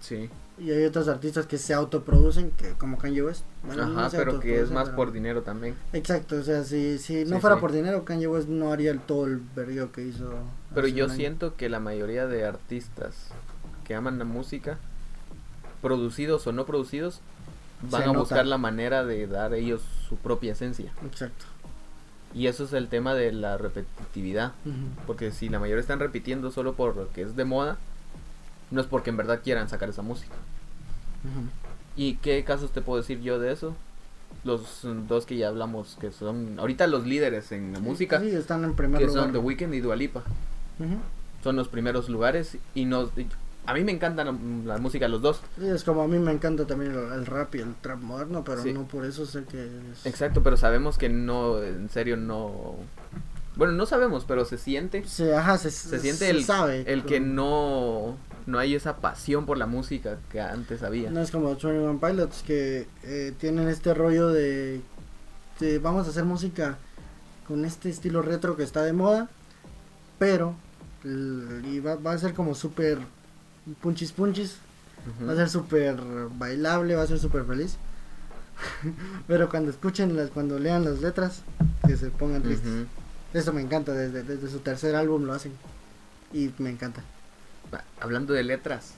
Sí. Y hay otros artistas que se autoproducen, que como Kanye West. Bueno, Ajá, no pero que es más pero- por dinero también. Exacto, o sea, si, si no Sí, fuera sí. por dinero, Kanye West no haría el, todo el vergueo que hizo. Pero yo siento que la mayoría de artistas que aman la música, producidos o no producidos, van Se a nota. buscar la manera de dar ellos su propia esencia. Exacto. Y eso es el tema de la repetitividad. Porque si la mayoría están repitiendo solo porque es de moda, no es porque en verdad quieran sacar esa música. ¿Y qué casos te puedo decir yo de eso? Los dos que ya hablamos, que son ahorita los líderes en la música, Sí, están en primer que lugar. son The Weeknd y Dua Lipa. Ujú. Son los primeros lugares y nos... A mí me encanta la, la música de los dos. Sí, es como a mí me encanta también el, el rap y el trap moderno, pero Sí. no por eso sé que es... Exacto, pero sabemos que no, en serio no... Bueno, no sabemos, pero se siente, Se, ajá, se, se siente el, sabe, el que no, no hay esa pasión por la música que antes había. No es como 21 Pilots que eh, tienen este rollo de, de vamos a hacer música con este estilo retro que está de moda, pero y va, va a ser como súper punchis punchis, va a ser súper bailable, va a ser súper feliz. pero cuando escuchen, las, cuando lean las letras, que se pongan tristes. Eso me encanta, desde, desde su tercer álbum lo hacen. Y me encanta. Va, Hablando de letras,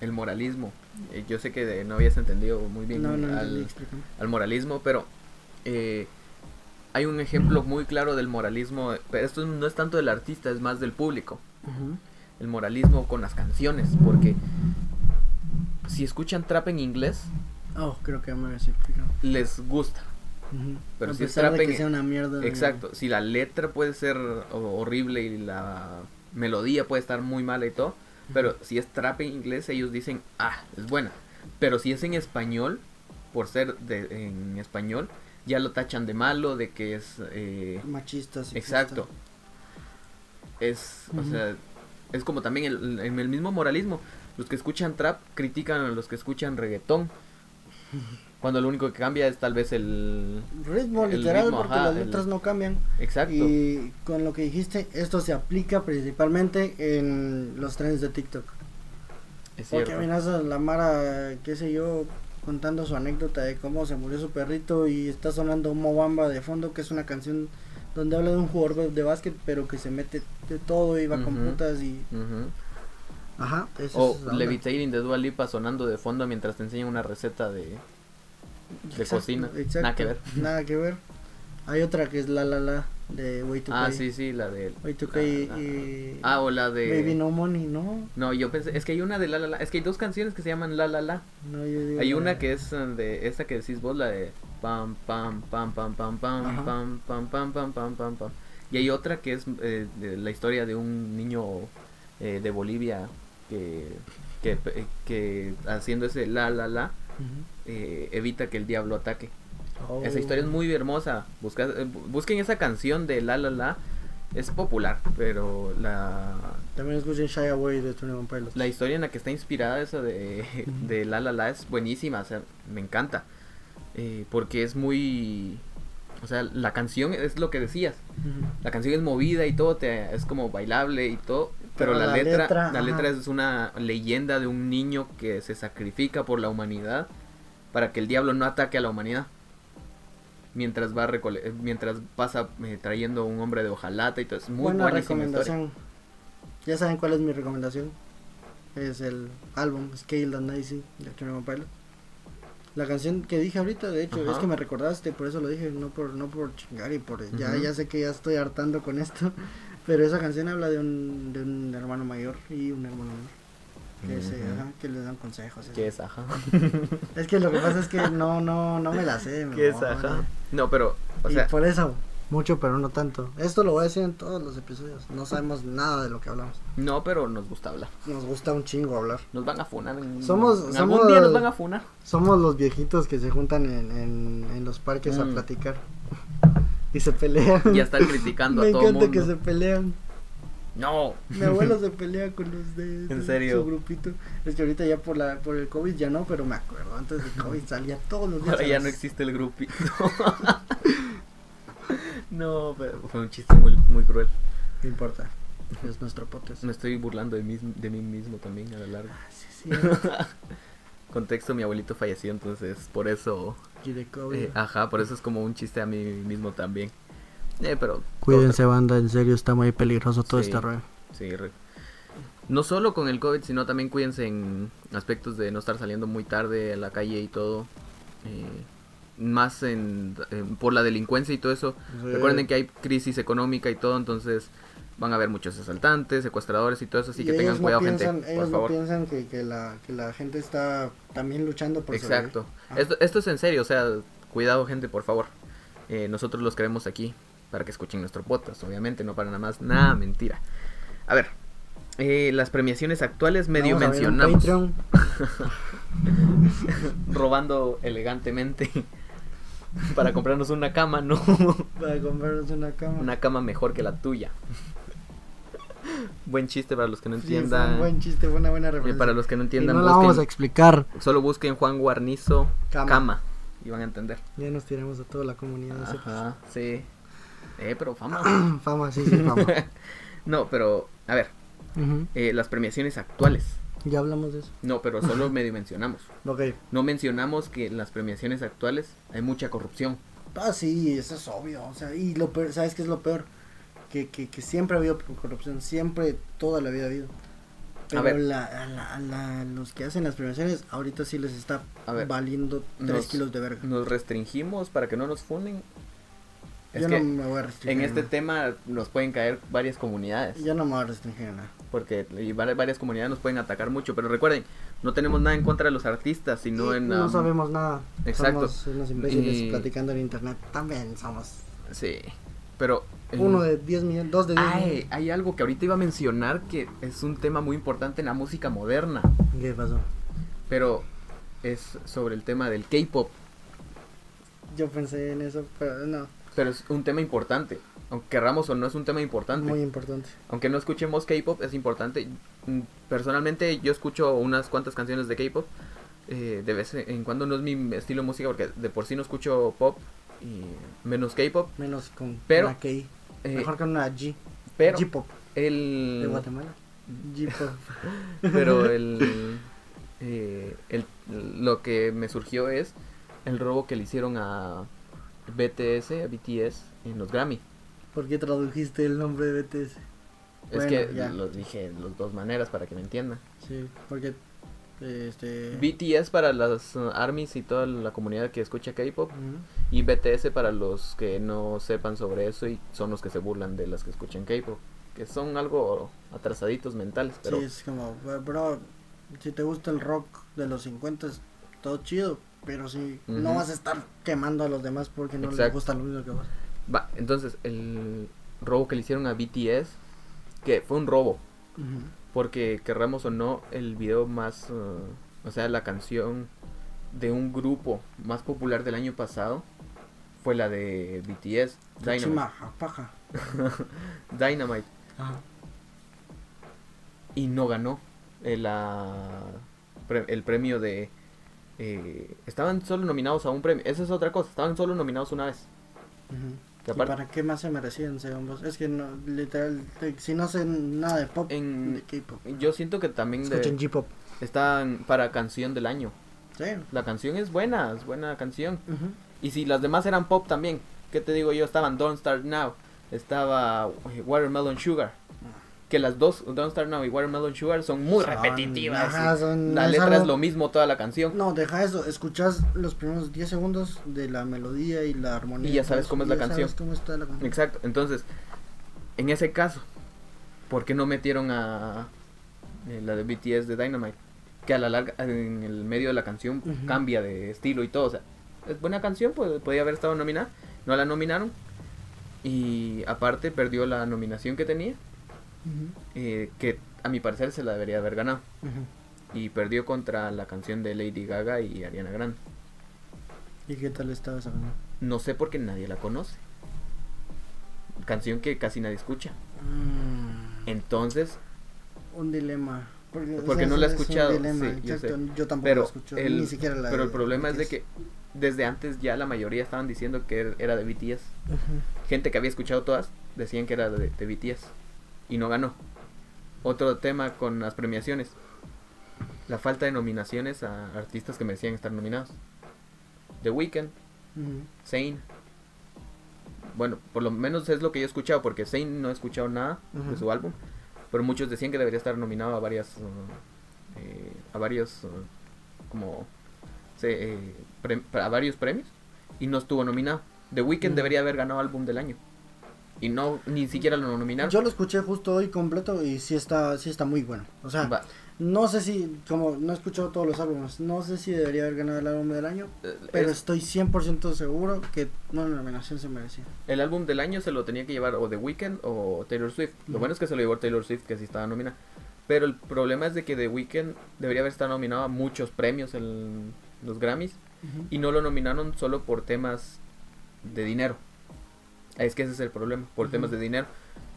el moralismo. eh, yo sé que de- no habías entendido muy bien No, no, no, al, moralismo, pero eh, hay un ejemplo muy claro del moralismo. Pero esto no es tanto del artista, es más del público. El moralismo con las canciones, porque si escuchan trap en inglés, Oh, creo que me les gusta. Pero a si es pesar de trap que en- sea una mierda. Exacto, si la letra puede ser ho- horrible y la melodía puede estar muy mala y todo, pero si es trap en inglés ellos dicen, ah, es buena. Pero si es en español, por ser de, en español, ya lo tachan de malo, de que es... eh, Machistas. sexistas. exacto. Es, o sea, es como también el, en el mismo moralismo. Los que escuchan trap critican a los que escuchan reggaetón. Cuando lo único que cambia es tal vez el... Ritmo, El literal, ritmo, porque ajá, las el- letras no cambian. Exacto. Y con lo que dijiste, esto se aplica principalmente en los trenes de TikTok. es Porque miras a la Mara, qué sé yo, contando su anécdota de cómo se murió su perrito y está sonando Mobamba de fondo, que es una canción donde habla de un jugador de- básquet, pero que se mete de todo y va con putas y... Ajá, eso O es. Levitating de Dua Lipa sonando de fondo mientras te enseñan una receta de... de Exacto, cocina. exacto, Nada que ver. Nada que ver. Hay otra que es La La La de Way to Ah, sí, sí, la de... Way to la- Pay la- y... Ah, o la de... Baby No Money, no. No, yo pensé... Es que hay una de La La La. Es que hay dos canciones que se llaman La La La. no yo digo Hay una que es eh, de... Esta que decís vos, la de... Pam, pam, pam, pam, pam, pam, Ajá. pam, pam, pam, pam, pam, pam, pam. Y hay otra que es eh, de la historia de un niño eh, de Bolivia que... Que, que haciendo ese la la la eh, evita que el diablo ataque. Oh. Esa historia es muy hermosa. Busca, eh, bu- busquen esa canción de La La La. Es popular, pero la, También escuchen Shy Away de Tony Pilots. la historia en la que está inspirada esa de, de La La La es buenísima. O sea, me encanta. Eh, porque es muy... O sea, la canción es lo que decías. La canción es movida y todo, te, es como bailable y todo. Pero, Pero la, la letra, letra, la letra es una leyenda de un niño que se sacrifica por la humanidad para que el diablo no ataque a la humanidad. mientras va recole eh, mientras pasa eh, trayendo un hombre de hojalata y todo. Es muy Buena historia. recomendación. Ya saben cuál es mi recomendación. Es el álbum Scale and Nicey de Tony Pilot. La canción que dije ahorita, de hecho, Ajá. es que me recordaste, por eso lo dije, no por no por chingar y por ya ya sé que ya estoy hartando con esto, pero esa canción habla de un de un hermano mayor y un hermano menor que se ajá, que les dan consejos. ¿Qué es ajá? Es que lo que pasa es que no no no me la sé. ¿Qué es amor. ajá? No, pero, o y sea, por eso mucho, pero no tanto. Esto lo voy a decir en todos los episodios. No sabemos nada de lo que hablamos. no, pero nos gusta hablar. Nos gusta un chingo hablar. Nos van a funar. En, Somos- en somos- algún día nos van a funar. Somos los viejitos que se juntan en, en, en los parques a Mm. platicar. Y se pelean. Y a estar criticando Me a todo el encanta mundo. que se pelean. No. Mi abuelo se pelea con los de, de ¿En serio? su grupito. Es que ahorita ya por la por el COVID ya no, pero me acuerdo. Antes del COVID salía todos los días. Ahora ya las- no existe el grupito. no, pero fue un chiste muy, muy cruel. No importa. Es nuestro podcast. Me estoy burlando de mí, de mí mismo también a la larga. Sí, sí. Contexto, mi abuelito falleció, entonces por eso, Y de COVID. eh, ajá, por eso es como un chiste a mí mismo también. Eh, pero Cuídense, banda. En serio, está muy peligroso todo Sí. este rollo. Sí, re- no solo con el COVID, sino también cuídense en aspectos de no estar saliendo muy tarde a la calle y todo. eh, más en, en- por la delincuencia y todo eso. Recuerden que hay crisis económica y todo, entonces van a haber muchos asaltantes, secuestradores y todo eso, así Y que tengan no cuidado, piensan- gente, Ellos por no favor. piensan que, que, la, que la gente está también luchando por. Exacto. Ah. Esto, esto es en serio, o sea, cuidado, gente, por favor. Eh, nosotros los queremos aquí para que escuchen nuestro podcast, obviamente, no para nada más, nada, mentira. A ver, eh, las premiaciones actuales medio Vamos a abrir un mencionamos. Robando elegantemente para comprarnos una cama, no, Para comprarnos una cama. una cama mejor que la tuya. Buen chiste para los que no Sí, entiendan. buen chiste, buena Eh, referencia. para los que no Y entiendan, no la vamos a explicar. solo busquen Juan Guarnizo Cama. cama. y van a entender. Ya nos tiramos a toda la comunidad. Ajá, sí. Eh, pero fama. fama, sí, sí, fama. no, pero a ver, eh, las premiaciones actuales. Ya hablamos de eso. No, pero solo medio mencionamos. Ok. No mencionamos que en las premiaciones actuales hay mucha corrupción. Ah, sí, eso es obvio. O sea, y lo peor, ¿sabes qué es lo peor? Que, que, que siempre ha habido corrupción, siempre, toda la vida ha habido. Pero ver. la, a la- a la- los que hacen las premiaciones, ahorita sí les está A ver, valiendo 3 nos- kilos de verga. Nos restringimos para que no nos funen. Es Yo que no me voy a restringir. en este tema nos pueden caer varias comunidades. Yo no me voy a restringir nada. Porque varias comunidades nos pueden atacar mucho. Pero recuerden, no tenemos nada en contra de los artistas, sino Y en... no um, sabemos nada. exacto. Somos unos imbéciles Y- platicando en internet. También somos Sí, pero... uno de 10 millones, dos de 10 Ay, millones. hay algo que ahorita iba a mencionar que es un tema muy importante en la música moderna. ¿Qué pasó? Pero es sobre el tema del K-pop. Yo pensé en eso, pero no, Pero es un tema importante. Aunque querramos o no, es un tema importante. muy importante. Aunque no escuchemos K-pop, es importante. Mm, Personalmente, yo escucho unas cuantas canciones de K-pop. eh, de vez en cuando no es mi estilo de música, porque de por sí no escucho pop y menos K-pop. Menos con Pero, una K. eh, Mejor con una G. pero G-pop el. de Guatemala. G-pop. Pero el, eh, el- Lo que me surgió es el robo que le hicieron a BTS, a BTS, en los Grammy. ¿Por qué tradujiste el nombre de BTS? es que ya. lo dije de las dos maneras para que me entiendan. Sí, porque este BTS para las uh, armies y toda la comunidad que escucha K-pop. Ujú. Y BTS para los que no sepan sobre eso y son los que se burlan de las que escuchan K-pop. Que son algo atrasaditos mentales, pero Sí, es como, "Bro, si te gusta el rock de los 50 todo chido, pero si no vas a estar quemando a los demás porque no les gusta lo mismo que vos. Va. Entonces, el robo que le hicieron a BTS, que fue un robo, porque querramos o no, el video más, uh, o sea, la canción de un grupo más popular del año pasado fue la de BTS, Dynamite. Paja. Dynamite. Ajá. y no ganó el, la- pre- el premio de... eh, estaban solo nominados a un premio. Esa es otra cosa. Estaban solo nominados una vez. Que ¿Y para qué más se merecían según vos? Es que no, literal, te- si no hacen nada de pop, En- de K-pop. Yo siento que también de- Escuchen G-pop. están para canción del año. Sí. La canción es buena, es buena canción. Y si las demás eran pop también, ¿qué te digo yo? Estaban Don't Start Now, estaba eh, Watermelon Sugar. Que las dos, Don't Start Now y Watermelon Sugar, son muy Son- repetitivas. ajá, son- la letra es algo- lo mismo toda la canción. No, deja eso, escuchas los primeros 10 segundos de la melodía y la armonía. Y ya sabes cómo es la ya canción. sabes cómo está la canción. Exacto, entonces, en ese caso, ¿por qué no metieron a eh, la de BTS de Dynamite? Que a la larga, en el medio de la canción, cambia de estilo y todo. O sea, es buena canción, pues podía haber estado nominada. No la nominaron. Y aparte, perdió la nominación que tenía. Eh, que a mi parecer se la debería haber ganado. Y perdió contra la canción de Lady Gaga y Ariana Grande. ¿Y qué tal estaba esa canción? No sé por qué nadie la conoce. Canción que casi nadie escucha. Mm, Entonces, un dilema. Porque, o Porque sea, no la he es escuchado, dilema, sí, yo exacto, sé. Yo tampoco pero la escucho, el, ni siquiera la pero el problema es de que desde antes ya la mayoría estaban diciendo que er- era de BTS. Gente que había escuchado todas decían que era de, de BTS y no ganó. Otro tema con las premiaciones. La falta de nominaciones a artistas que merecían estar nominados. The Weeknd, Ujú. Zayn. Bueno, por lo menos es lo que yo he escuchado, porque Zayn no he escuchado nada de su álbum. Pero muchos decían que debería estar nominado a varias. uh, eh, a varios. uh, como. se, eh, a varios premios. Y no estuvo nominado. The Weeknd Ujú. debería haber ganado álbum del año. Y no, ni siquiera lo nominaron. Yo lo escuché justo hoy completo y sí está, sí está muy bueno. O sea, Va, no sé si, como no he escuchado todos los álbumes, no sé si debería haber ganado el álbum del año, eh, pero es- estoy 100% seguro que una nominación se merecía. el álbum del año se lo tenía que llevar o The Weeknd o Taylor Swift. Lo bueno es que se lo llevó Taylor Swift, que sí estaba nominada. Pero el problema es de que The Weeknd debería haber estado nominado a muchos premios en los Grammys. y no lo nominaron solo por temas de dinero. Es que ese es el problema, por temas de dinero.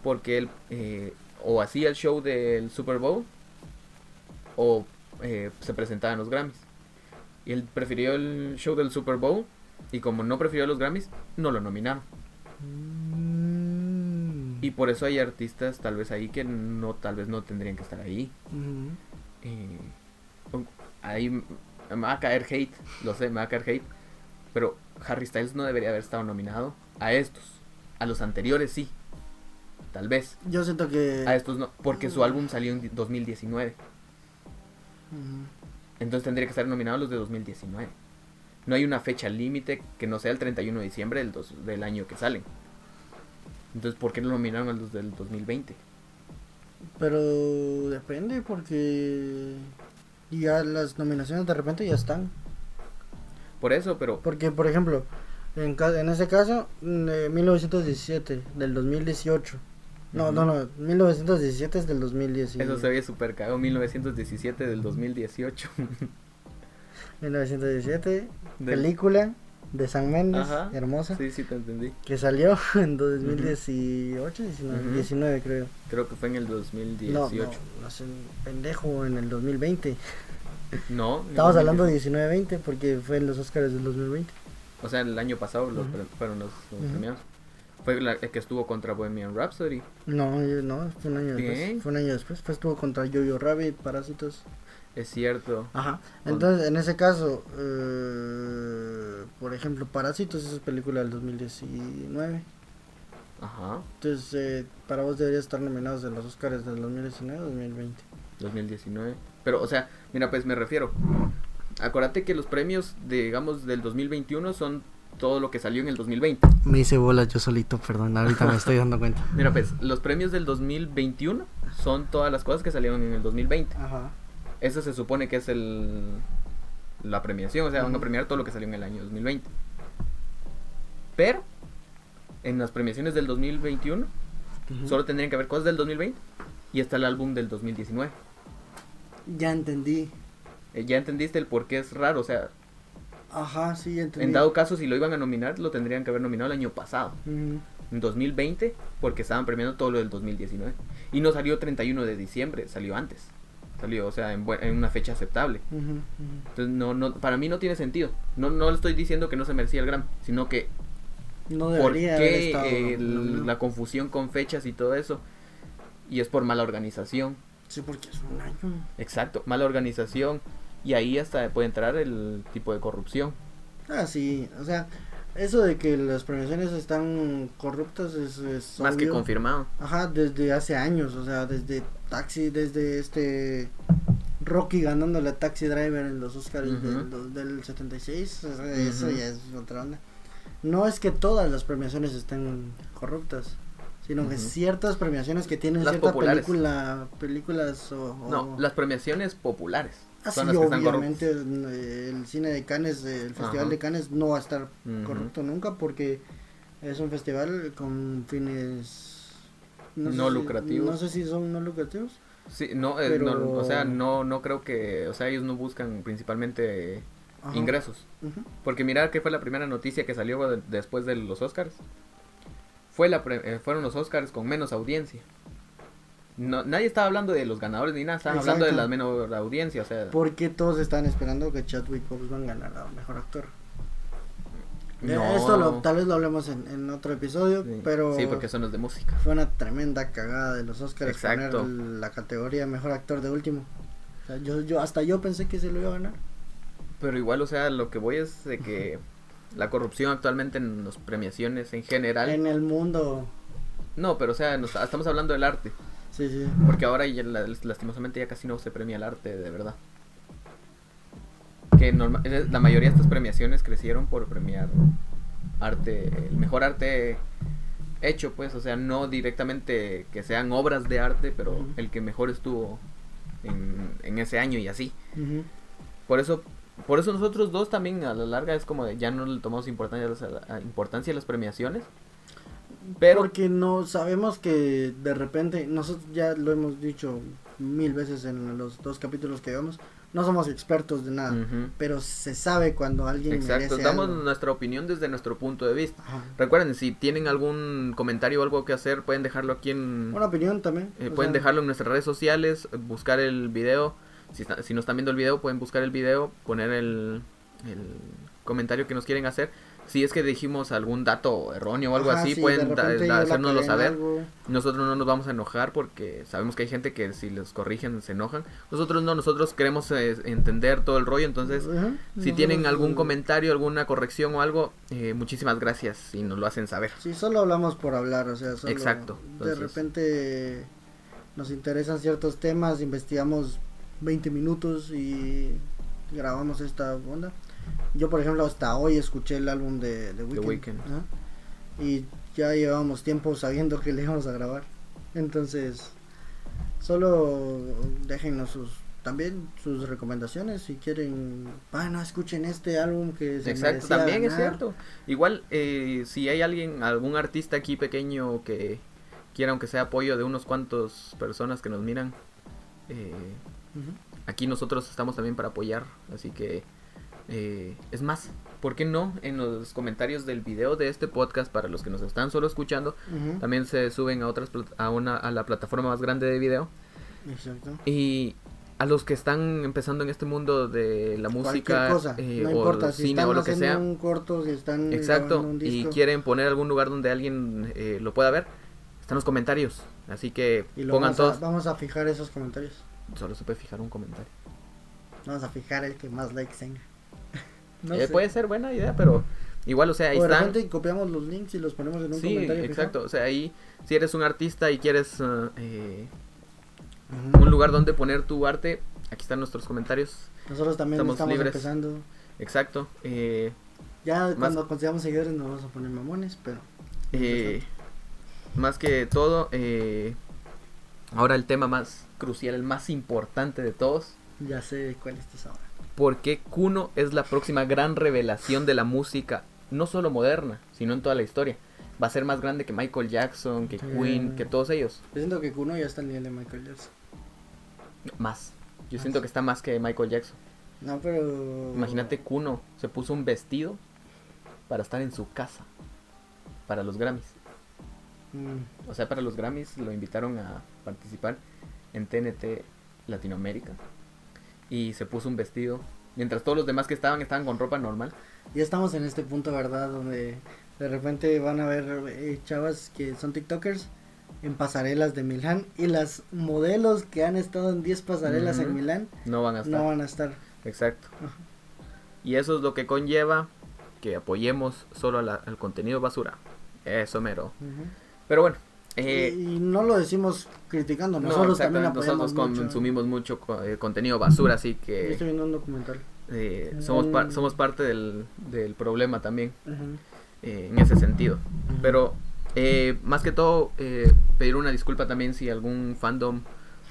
Porque él eh, o hacía el show del Super Bowl o eh, se presentaba en los Grammys. Y él prefirió el show del Super Bowl y como no prefirió los Grammys, no lo nominaron. Mm. Y por eso hay artistas tal vez ahí que no, tal vez no tendrían que estar ahí. Eh, ahí me va a caer hate, lo sé, me va a caer hate. Pero Harry Styles no debería haber estado nominado a estos. A los anteriores sí. Tal vez. Yo siento que... A estos no. Porque su álbum salió en di- 2019. Ujú. Entonces tendría que estar nominado a los de 2019. No hay una fecha límite que no sea el 31 de diciembre del, dos- del año que salen. Entonces, ¿por qué no nominaron a los del 2020? Pero depende porque ya las nominaciones de repente ya están. Por eso, pero Porque, por ejemplo, en, en ese caso, mm, eh, 1917 del 2018. No, Ujú. no, no, 1917 es del 2010. eso se ve súper cagado. 1917 del 2018. 1917, Del- película de San Méndez, Ajá. hermosa, Sí, sí, te entendí. que salió en 2018, 19, Ujú. 19 creo. Creo que fue en el No, 2018. no, no sé, pendejo en el 2020. No. Estamos hablando de 2018. 19-20 porque fue en los Oscars del 2020. O sea, el año pasado los fueron los, los premiados. Fue la el que estuvo contra Bohemian Rhapsody. No, no, fue un año Bien. después. Fue un año después. Pues estuvo contra Jojo Rabbit, Parásitos. Es cierto. Ajá. Entonces, en ese caso, eh, por ejemplo, Parásitos es película del 2019. Ajá. Entonces, eh, para vos debería estar nominados en los Oscars del 2019 o 2020. 2019. Pero, o sea, mira, pues me refiero. Acuérdate que los premios, digamos, del 2021 son todo lo que salió en el 2020. Me hice bolas yo solito, perdón, ahorita me estoy dando cuenta. Mira, pues, los premios del 2021 son todas las cosas que salieron en el 2020. Ajá. Eso se supone que es el la premiación, o sea, van a premiar todo lo que salió en el año 2020. Pero en las premiaciones del 2021 solo tendrían que haber cosas del 2020 y está el álbum del 2019. Ya entendí. Eh, ya entendiste el por qué es raro, o sea, Ajá, sí, entendí. en dado caso si lo iban a nominar, lo tendrían que haber nominado el año pasado, Ujú. en 2020, porque estaban premiando todo lo del 2019. Y no salió 31 de diciembre, salió antes. Salió, o sea, en, en una fecha aceptable. Entonces, no, no, para mí no tiene sentido. No, no le estoy diciendo que no se merecía el Grammy, sino que No por debería haber qué estado eh, la confusión con fechas y todo eso. Y es por mala organización. Sí, porque es un año. Exacto, mala organización. Y ahí hasta puede entrar el tipo de corrupción. Ah, sí, o sea, Eso de que las premiaciones están corruptas es, es Más que confirmado. Ajá, desde hace años, o sea, desde Taxi, desde este Rocky ganándole a Taxi Driver en los Oscars del, del 76, o sea, eso ya es otra onda. No es que todas las premiaciones estén corruptas, sino que ciertas premiaciones que tienen Las cierta populares. película, películas o... o- No, las premiaciones populares. Están obviamente el cine de Cannes, el festival Ajá. de Cannes no va a estar Ujú. corrupto nunca porque es un festival con fines No sé si- lucrativos. no sé si son no lucrativos. Sí, no, eh, Pero- no, o sea, no, no creo que, o sea, ellos no buscan principalmente Ajá. ingresos. Porque mira que fue la primera noticia que salió de- después de los Oscars. Fue la pre- eh, fueron los Oscars con menos audiencia. No, nadie estaba hablando de los ganadores ni nada, estaban hablando de la menor audiencia, o sea, Porque todos están esperando que Chadwick Boseman ganara mejor actor. No. Esto lo, tal vez lo hablemos en, en otro episodio, Sí. pero Sí, porque eso no es de música. fue una tremenda cagada de los Oscars Exacto. poner la categoría mejor actor de último. O sea, yo, yo hasta yo pensé que se lo iba a ganar. Pero igual, o sea, lo que voy es de que la corrupción actualmente en las premiaciones en general. En el mundo. No, pero o sea, nos- estamos hablando del arte. Sí, sí. Porque ahora ya, la- lastimosamente ya casi no se premia el arte de verdad. Que norma- eh, la mayoría de estas premiaciones crecieron por premiar arte, el mejor arte hecho, pues, o sea, no directamente que sean obras de arte, pero el que mejor estuvo en, en ese año y así. Por eso, por eso nosotros dos también a la larga es como de ya no le tomamos importancia a las, a- a- importancia a las premiaciones. Pero Porque no sabemos que de repente, nosotros ya lo hemos dicho mil veces en los dos capítulos que llevamos, no somos expertos de nada, pero se sabe cuando alguien Exacto, merece damos algo. nuestra opinión desde nuestro punto de vista. Ajá. Recuerden, si tienen algún comentario o algo que hacer, pueden dejarlo aquí en... Una opinión también. eh, pueden sea, dejarlo en nuestras redes sociales, buscar el video. Si, está- si no están viendo el video, pueden buscar el video, poner el, el comentario que nos quieren hacer. Si es que dijimos algún dato erróneo o algo ajá, así, sí, pueden hacérnoslo saber. algo. Nosotros no nos vamos a enojar porque sabemos que hay gente que si los corrigen se enojan. Nosotros no, nosotros queremos eh, entender todo el rollo, entonces... Ajá. Si tienen algún comentario, alguna corrección o algo, eh, muchísimas gracias y nos lo hacen saber. Sí, solo hablamos por hablar, o sea, solo Exacto, de repente nos interesan ciertos temas, investigamos 20 minutos y grabamos esta onda. Yo, por ejemplo, hasta hoy escuché el álbum de, de Weeknd. Y ya llevábamos tiempo sabiendo que le íbamos a grabar. Entonces, solo déjennos sus también sus recomendaciones si quieren, bueno, escuchen este álbum que se Exacto, también es ganar". cierto. Igual, eh, si hay alguien, algún artista aquí pequeño que quiera, aunque sea apoyo de unos cuantos personas que nos miran, eh, aquí nosotros estamos también para apoyar. Así que, eh, es más, ¿por qué no? En los comentarios del video de este podcast, para los que nos están solo escuchando, también se suben a otras a una a la plataforma más grande de video Exacto. y a los que están empezando en este mundo de la música cosa, eh, no o importa, si cine están o lo que sea un corto, si están exacto un y disco, quieren poner algún lugar donde alguien eh, lo pueda ver están los comentarios así que y lo pongan vamos, a, todos vamos a fijar esos comentarios. solo se puede fijar un comentario Vamos a fijar el que más likes tenga. No Eh, puede ser buena idea pero igual o sea ahí o de están copiamos los links y los ponemos en un sí comentario. exacto o sea ahí si eres un artista y quieres uh, eh, un lugar donde poner tu arte aquí están nuestros comentarios Nosotros también estamos estamos, libres. empezando. exacto eh, Ya cuando consigamos seguidores nos vamos a poner mamones, pero... Más que todo, ahora el tema más crucial, el más importante de todos. Ya sé cuál es ahora. ¿Por qué Kuno es la próxima gran revelación de la música, no solo moderna, sino en toda la historia? Va a ser más grande que Michael Jackson, que. Queen, que todos ellos. Yo siento que Kuno ya está al nivel de Michael Jackson. Más. Yo Más. siento que está más que Michael Jackson. No, pero... Imagínate Kuno se puso un vestido para estar en su casa, para los Grammys. Mm, O sea, para los Grammys lo invitaron a participar en TNT Latinoamérica. Y se puso un vestido. Mientras todos los demás que estaban estaban con ropa normal. Ya estamos en este punto, ¿verdad? Donde de repente van a ver eh, chavas que son TikTokers en pasarelas de Milán y las modelos que han estado en 10 pasarelas en Milán No van a estar. no van a estar. Exacto. Y eso es lo que conlleva que apoyemos solo la- al contenido basura. Eso mero. Pero bueno. Eh, y, no lo decimos criticando, no, nosotros también nosotros consumimos mucho eh, contenido basura, así Yo que estoy viendo un documental. eh, somos, par- Mm. somos parte del, del problema también en ese sentido. Ujú. Pero eh, más que todo, pedir una disculpa también si algún fandom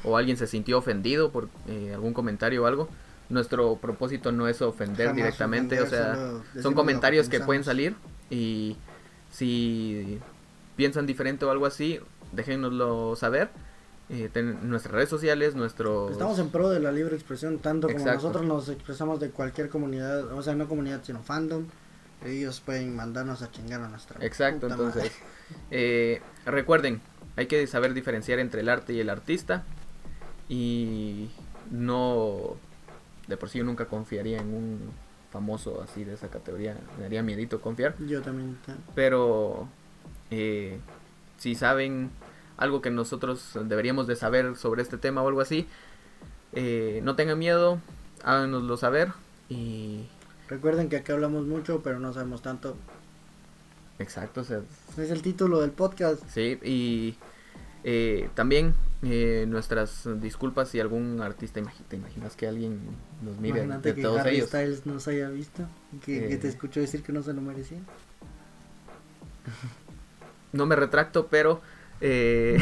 o alguien se sintió ofendido por algún comentario o algo. Nuestro propósito no es ofender Jamás directamente, ofender, o sea, son comentarios que pueden salir y si piensan diferente o algo así, déjenoslo saber. Eh, ten- nuestras redes sociales, nuestros... Estamos en pro de la libre expresión, tanto como Exacto. nosotros nos expresamos de cualquier comunidad, o sea, no comunidad, sino fandom. Ellos pueden mandarnos a chingar a nuestra. Exacto, puta entonces eh, recuerden, hay que saber diferenciar entre el arte y el artista y no, de por sí yo nunca confiaría en un famoso así de esa categoría, me daría miedito confiar, Yo también. ta- pero eh, si saben algo que nosotros deberíamos de saber sobre este tema o algo así, eh, no tengan miedo, háganoslo saber y Recuerden que aquí hablamos mucho, pero no sabemos tanto. exacto, o sea, Es el título del podcast. Sí, y eh, también eh, nuestras disculpas si algún artista, imagi- ¿te imaginas que alguien nos mire Imagínate de que todos Harry ellos? Styles nos haya visto y que, que Eh. te escuchó decir que no se lo merecía. No me retracto, pero eh,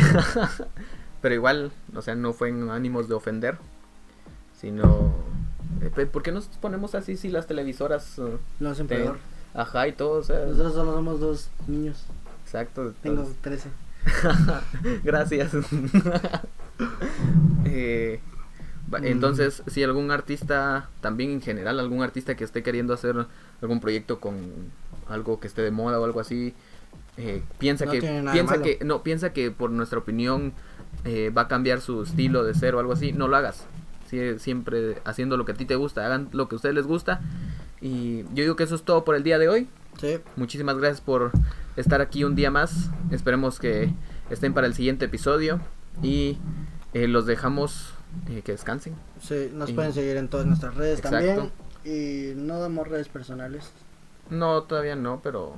pero igual, o sea, no fue en ánimos de ofender, sino eh, ¿por qué nos ponemos así si las televisoras eh, Lo hacen te- peor. ajá y todo, o sea, Nosotros solo somos dos niños. exacto, Tengo entonces- 13. Gracias. Eh, Mm. entonces, si algún artista, también en general, algún artista que esté queriendo hacer algún proyecto con algo que esté de moda o algo así, eh, piensa No que piensa que no piensa que por nuestra opinión eh, va a cambiar su estilo de ser o algo así, no lo hagas. Sie- siempre haciendo lo que a ti te gusta, hagan lo que a ustedes les gusta. Y yo digo que eso es todo por el día de hoy. Sí. Muchísimas gracias por estar aquí un día más. Esperemos que estén para el siguiente episodio. Y eh, los dejamos eh, que descansen. Sí, nos Y- pueden seguir en todas nuestras redes Exacto. también. Y no damos redes personales. No, todavía no, pero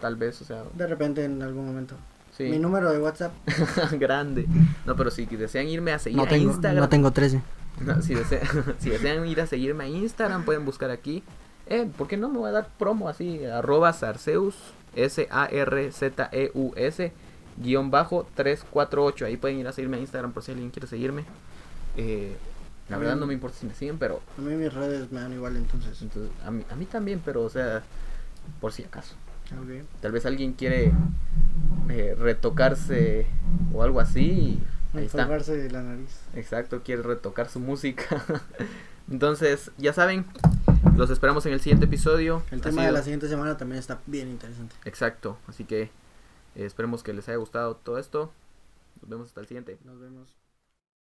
tal vez, o sea, De repente en algún momento. sí. Mi número de WhatsApp. grande. No, pero si desean irme a seguir No a tengo, Instagram. no tengo 13. No, si, desea- si desean ir a seguirme a Instagram, pueden buscar aquí. Eh, ¿por qué no me voy a dar promo así? Arroba Sarceus, S-A-R-Z-E-U-S, guion bajo 348. Ahí pueden ir a seguirme a Instagram por si alguien quiere seguirme. Eh, la verdad no me importa si me siguen, pero A mí mis redes me dan igual entonces. entonces, a, mí, a mí también, pero o sea, por si acaso. Tal vez alguien quiere eh, retocarse o algo así. y Ahí está. Enfocarse de la nariz. Exacto, quiere retocar su música. Entonces, ya saben, los esperamos en el siguiente episodio. El tema de la siguiente semana también está bien interesante. Exacto, así que eh, esperemos que les haya gustado todo esto. Nos vemos hasta el siguiente. Nos vemos.